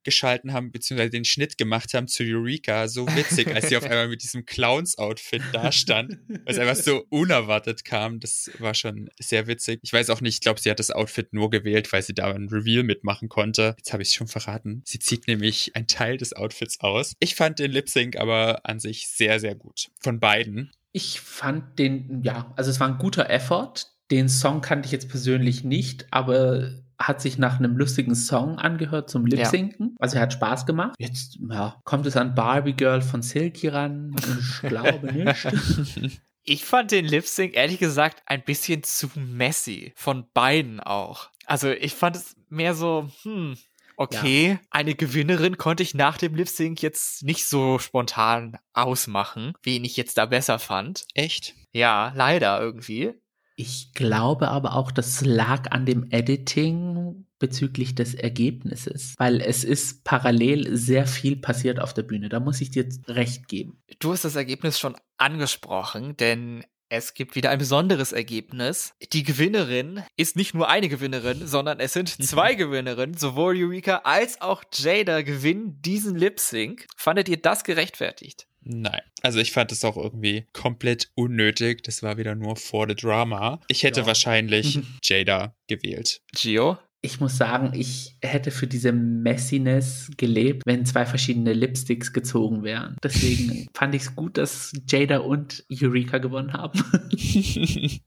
umgeschalten haben, beziehungsweise den Schnitt gemacht haben zu Eureka, so witzig, als sie auf einmal mit diesem Clowns-Outfit da stand, was einfach so unerwartet kam. Das war schon sehr witzig. Ich weiß auch nicht, ich glaube, sie hat das Outfit nur gewählt, weil sie da ein Reveal mitmachen konnte. Jetzt habe ich es schon verraten. Sie zieht nämlich einen Teil des Outfits aus. Ich fand den Lip Sync aber an sich sehr, sehr gut. Von beiden. Ich fand den, ja, also es war ein guter Effort. Den Song kannte ich jetzt persönlich nicht, aber hat sich nach einem lustigen Song angehört zum Lip-Sinken. Ja. Also er hat Spaß gemacht. Jetzt ja, kommt es an Barbie Girl von Silky ran. Ich glaube nicht. Ich fand den Lip Sync ehrlich gesagt ein bisschen zu messy. Von beiden auch. Also ich fand es mehr so, hm, okay, ja. eine Gewinnerin konnte ich nach dem Lip Sync jetzt nicht so spontan ausmachen, wen ich jetzt da besser fand. Echt? Ja, leider irgendwie. Ich glaube aber auch, das lag an dem Editing bezüglich des Ergebnisses, weil es ist parallel sehr viel passiert auf der Bühne. Da muss ich dir recht geben. Du hast das Ergebnis schon angesprochen, denn es gibt wieder ein besonderes Ergebnis. Die Gewinnerin ist nicht nur eine Gewinnerin, sondern es sind zwei Gewinnerinnen. Sowohl Eureka als auch Jada gewinnen diesen Lip Sync. Fandet ihr das gerechtfertigt? Nein. Also ich fand es auch irgendwie komplett unnötig. Das war wieder nur vor the Drama. Ich hätte ja. wahrscheinlich Jada gewählt. Gio? Ich muss sagen, ich hätte für diese Messiness gelebt, wenn zwei verschiedene Lipsticks gezogen wären. Deswegen fand ich es gut, dass Jada und Eureka gewonnen haben. ich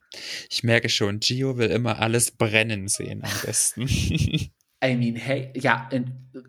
merke schon, Gio will immer alles brennen sehen am besten. I mean, hey, ja,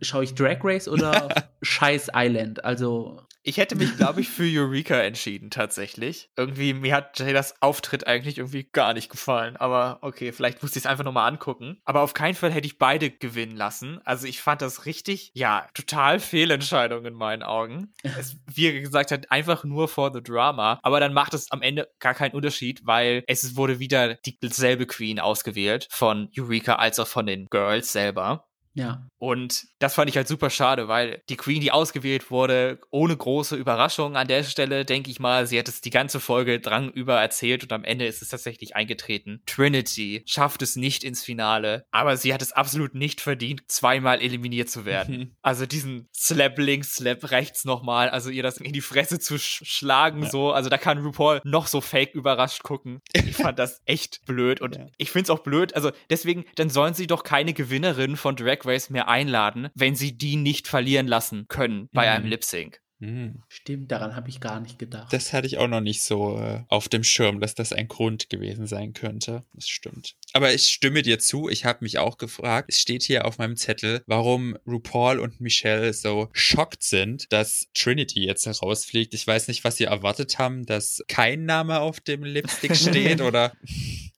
schaue ich Drag Race oder Scheiß Island? Also ich hätte mich, glaube ich, für Eureka entschieden, tatsächlich. Irgendwie, mir hat Jadas Auftritt eigentlich irgendwie gar nicht gefallen. Aber okay, vielleicht musste ich es einfach nochmal angucken. Aber auf keinen Fall hätte ich beide gewinnen lassen. Also ich fand das richtig, ja, total Fehlentscheidung in meinen Augen. Es, wie er gesagt hat, einfach nur for the drama. Aber dann macht es am Ende gar keinen Unterschied, weil es wurde wieder dieselbe Queen ausgewählt von Eureka als auch von den Girls selber. Ja. Und das fand ich halt super schade, weil die Queen, die ausgewählt wurde, ohne große Überraschung an der Stelle, denke ich mal, sie hat es die ganze Folge drang über erzählt und am Ende ist es tatsächlich eingetreten. Trinity schafft es nicht ins Finale, aber sie hat es absolut nicht verdient, zweimal eliminiert zu werden. Mhm. Also diesen Slap links, Slap rechts nochmal, also ihr das in die Fresse zu sch schlagen, ja. so, also da kann RuPaul noch so fake überrascht gucken. Ich fand das echt blöd und ja. ich finde es auch blöd, also deswegen, dann sollen sie doch keine Gewinnerin von Drag Race mehr einladen, wenn sie die nicht verlieren lassen können bei mhm. einem Lip Sync. Hm. Stimmt, daran habe ich gar nicht gedacht. Das hatte ich auch noch nicht so äh, auf dem Schirm, dass das ein Grund gewesen sein könnte. Das stimmt. Aber ich stimme dir zu. Ich habe mich auch gefragt, es steht hier auf meinem Zettel, warum RuPaul und Michelle so schockt sind, dass Trinity jetzt herausfliegt. Ich weiß nicht, was sie erwartet haben, dass kein Name auf dem Lipstick steht oder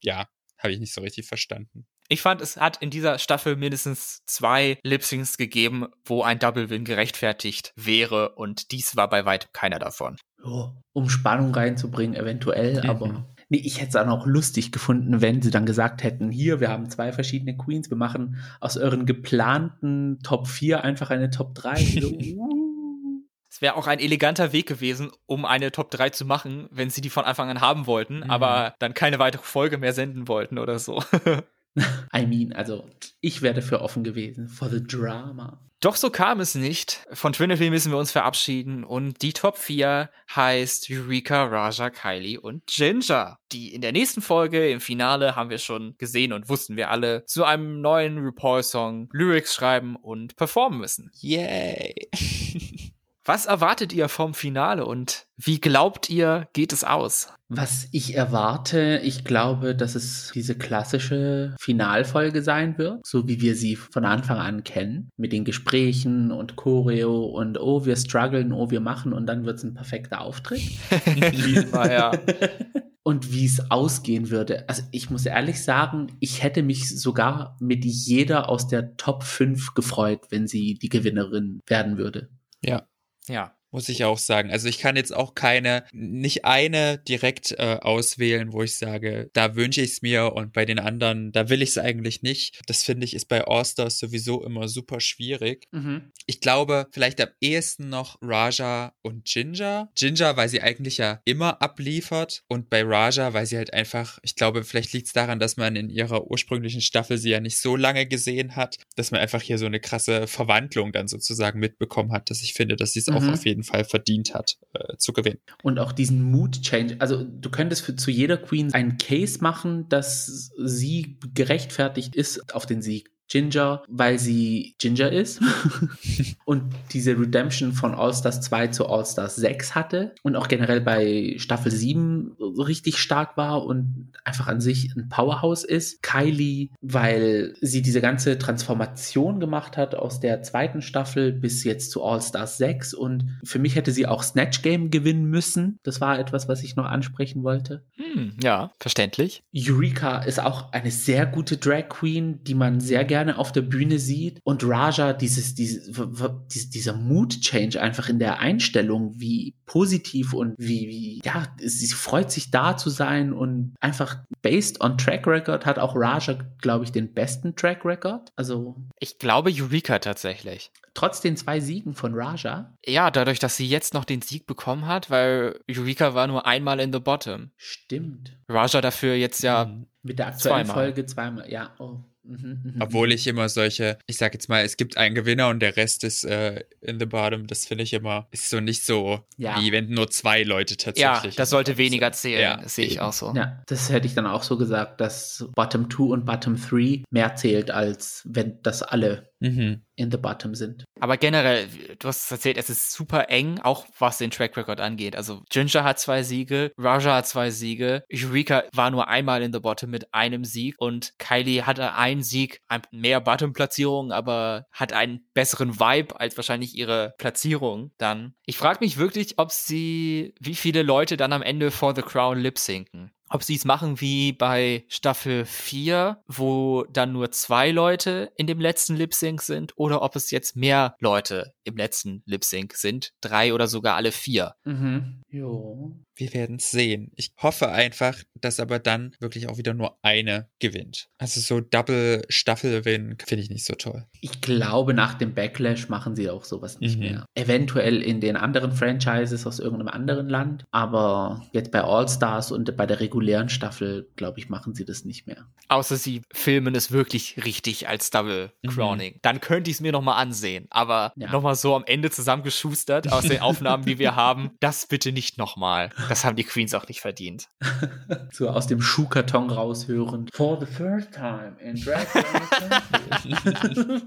ja, habe ich nicht so richtig verstanden. Ich fand, es hat in dieser Staffel mindestens zwei Lip-Syncs gegeben, wo ein Double-Win gerechtfertigt wäre und dies war bei weitem keiner davon. Um Spannung reinzubringen, eventuell, Mhm. aber nee, ich hätte es auch noch lustig gefunden, wenn sie dann gesagt hätten, hier, wir haben zwei verschiedene Queens, wir machen aus euren geplanten Top 4 einfach eine Top 3. So, uh. Es wäre auch ein eleganter Weg gewesen, um eine Top 3 zu machen, wenn sie die von Anfang an haben wollten, Mhm. aber dann keine weitere Folge mehr senden wollten oder so. I mean, also ich wäre dafür offen gewesen, for the drama. Doch so kam es nicht. Von Trinity müssen wir uns verabschieden und die Top 4 heißt Eureka, Raja, Kylie und Ginger. Die in der nächsten Folge im Finale haben wir schon gesehen und wussten wir alle zu einem neuen RuPaul-Song Lyrics schreiben und performen müssen. Yay! Was erwartet ihr vom Finale und wie glaubt ihr, geht es aus? Was ich erwarte, ich glaube, dass es diese klassische Finalfolge sein wird, so wie wir sie von Anfang an kennen, mit den Gesprächen und Choreo und oh, wir strugglen, oh, wir machen und dann wird es ein perfekter Auftritt. Diesmal, ja. Und wie es ausgehen würde. Also ich muss ehrlich sagen, ich hätte mich sogar mit jeder aus der Top 5 gefreut, wenn sie die Gewinnerin werden würde. Ja. Ja. Muss ich auch sagen. Also ich kann jetzt auch keine, nicht eine direkt äh, auswählen, wo ich sage, da wünsche ich es mir und bei den anderen, da will ich es eigentlich nicht. Das finde ich ist bei All-Stars sowieso immer super schwierig. Ich glaube, vielleicht am ehesten noch Raja und Ginger. Ginger, weil sie eigentlich ja immer abliefert und bei Raja, weil sie halt einfach, ich glaube, vielleicht liegt es daran, dass man in ihrer ursprünglichen Staffel sie ja nicht so lange gesehen hat, dass man einfach hier so eine krasse Verwandlung dann sozusagen mitbekommen hat, dass ich finde, dass sie es auch Mhm. auf jeden Fall verdient hat, äh, zu gewinnen. Und auch diesen Mood Change. Also du könntest für, zu jeder Queen einen Case machen, dass sie gerechtfertigt ist auf den Sieg. Ginger, weil sie Ginger ist und diese Redemption von All-Stars 2 zu All-Stars 6 hatte und auch generell bei Staffel 7 richtig stark war und einfach an sich ein Powerhouse ist. Kylie, weil sie diese ganze Transformation gemacht hat aus der zweiten Staffel bis jetzt zu All-Stars 6 und für mich hätte sie auch Snatch Game gewinnen müssen. Das war etwas, was ich noch ansprechen wollte. Hm, ja, verständlich. Eureka ist auch eine sehr gute Drag Queen, die man sehr gerne auf der Bühne sieht. Und Raja, dieses, dieses, dieser Mood Change einfach in der Einstellung, wie positiv und wie, wie, ja, sie freut sich da zu sein und einfach based on Track Record hat auch Raja, glaube ich, den besten Track Record. Also Ich glaube Eureka tatsächlich. trotz den zwei Siegen von Raja. Ja, dadurch, dass sie jetzt noch den Sieg bekommen hat, weil Eureka war nur einmal in the bottom. Stimmt. Raja dafür jetzt ja Mhm. Mit der aktuellen Zweimal. Folge zweimal. Ja, oh. Mhm, mhm, Obwohl ich immer solche, ich sag jetzt mal, es gibt einen Gewinner und der Rest ist äh, in the bottom. Das finde ich immer, ist so nicht so, Ja. wie wenn nur zwei Leute Ja, tatsächlich. das sollte weniger zählen. Ja, das sehe ich eben. auch so. Ja, das hätte ich dann auch so gesagt, dass Bottom 2 und Bottom 3 mehr zählt, als wenn das alle Mhm. in the Bottom sind. Aber generell, du hast es erzählt, es ist super eng, auch was den Track Record angeht. Also Ginger hat zwei Siege, Raja hat zwei Siege, Eureka war nur einmal in the Bottom mit einem Sieg und Kylie hatte einen Sieg, mehr Bottom-Platzierungen, aber hat einen besseren Vibe als wahrscheinlich ihre Platzierung dann. Ich frage mich wirklich, ob sie, wie viele Leute dann am Ende for the Crown lip-sinken. Ob sie es machen wie bei Staffel 4, wo dann nur zwei Leute in dem letzten Lip-Sync sind, oder ob es jetzt mehr Leute im letzten Lip-Sync sind. Drei oder sogar alle vier. Mhm. Jo. Wir werden es sehen. Ich hoffe einfach, dass aber dann wirklich auch wieder nur eine gewinnt. Also so Double Staffel-Win finde ich nicht so toll. Ich glaube, nach dem Backlash machen sie auch sowas nicht Mhm. mehr. Eventuell in den anderen Franchises aus irgendeinem anderen Land, aber jetzt bei All-Stars und bei der regulären Staffel, glaube ich, machen sie das nicht mehr. Außer sie filmen es wirklich richtig als Double Mhm. Crowning. Dann könnte ich es mir nochmal ansehen. Aber Ja. Nochmal so am Ende zusammengeschustert aus den Aufnahmen, die wir haben, das bitte nicht nochmal. Das haben die Queens auch nicht verdient. So aus dem Schuhkarton raushören. For the first time in Drag.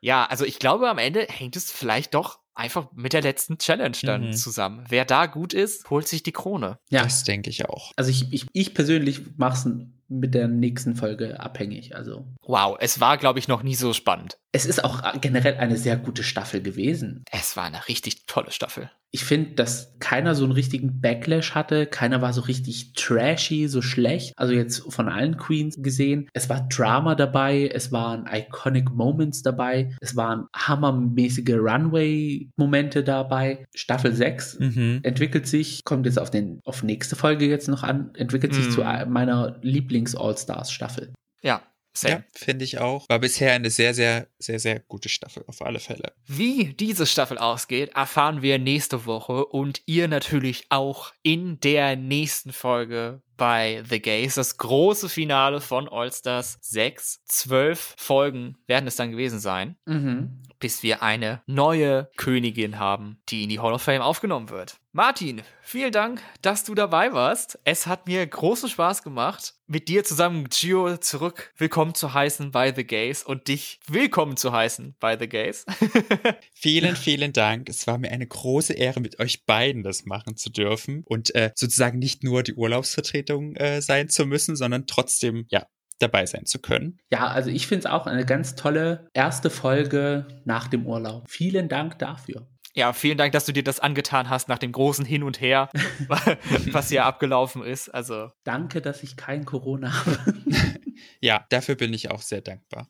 Ja, also ich glaube, am Ende hängt es vielleicht doch einfach mit der letzten Challenge dann Mhm. zusammen. Wer da gut ist, holt sich die Krone. Ja, Das denke ich auch. also ich, ich, ich persönlich mache es mit der nächsten Folge abhängig. Also Wow, es war, glaube ich, noch nie so spannend. Es ist auch generell eine sehr gute Staffel gewesen. Es war eine richtig tolle Staffel. Ich finde, dass keiner so einen richtigen Backlash hatte. Keiner war so richtig trashy, so schlecht. Also jetzt von allen Queens gesehen. Es war Drama dabei. Es waren iconic Moments dabei. Es waren hammermäßige Runway-Momente dabei. Staffel 6 Mhm. entwickelt sich, kommt jetzt auf den, auf nächste Folge jetzt noch an, entwickelt sich Mhm. zu meiner Lieblings-All-Stars-Staffel. Ja, same. Ja, finde ich auch. War bisher eine sehr, sehr, sehr, sehr gute Staffel, auf alle Fälle. Wie diese Staffel ausgeht, erfahren wir nächste Woche und ihr natürlich auch in der nächsten Folge bei The Gays. Das große Finale von All Stars 6. Zwölf Folgen werden es dann gewesen sein, Mhm. bis wir eine neue Königin haben, die in die Hall of Fame aufgenommen wird. Martin, vielen Dank, dass du dabei warst. Es hat mir großen Spaß gemacht, mit dir zusammen Gio zurück willkommen zu heißen bei The Gays und dich willkommen zu heißen bei The Gays. Vielen, vielen Dank. Es war mir eine große Ehre, mit euch beiden das machen zu dürfen und äh, sozusagen nicht nur die Urlaubsvertretung äh, sein zu müssen, sondern trotzdem, ja, dabei sein zu können. Ja, also ich finde es auch eine ganz tolle erste Folge nach dem Urlaub. Vielen Dank dafür. Ja, vielen Dank, dass du dir das angetan hast nach dem großen Hin und Her, was hier abgelaufen ist. Also, Danke, dass ich kein Corona habe. Ja, dafür bin ich auch sehr dankbar.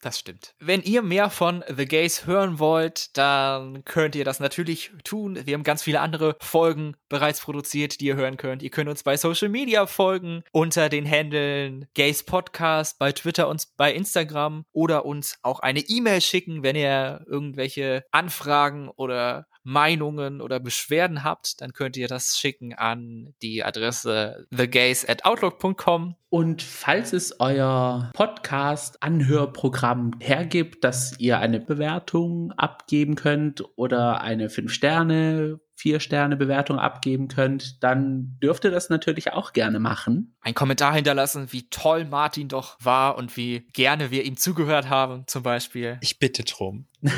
Das stimmt. Wenn ihr mehr von The Gays hören wollt, dann könnt ihr das natürlich tun. Wir haben ganz viele andere Folgen bereits produziert, die ihr hören könnt. Ihr könnt uns bei Social Media folgen unter den Händeln Gays Podcast bei Twitter und bei Instagram oder uns auch eine E-Mail schicken, wenn ihr irgendwelche Anfragen oder Meinungen oder Beschwerden habt, dann könnt ihr das schicken an die Adresse thegays at outlook.com. Und falls es euer Podcast-Anhörprogramm hergibt, dass ihr eine Bewertung abgeben könnt oder eine 5-Sterne, 4-Sterne-Bewertung abgeben könnt, dann dürft ihr das natürlich auch gerne machen. Ein Kommentar hinterlassen, wie toll Martin doch war und wie gerne wir ihm zugehört haben, zum Beispiel. Ich bitte drum.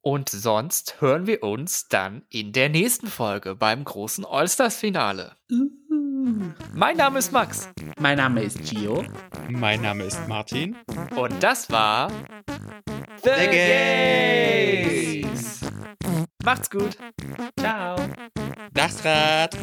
Und sonst hören wir uns dann in der nächsten Folge beim großen All-Stars-Finale. Mein Name ist Max Mein Name ist Gio. Mein Name ist Martin. und das war The, Gays. Macht's gut. Ciao. Das Rad.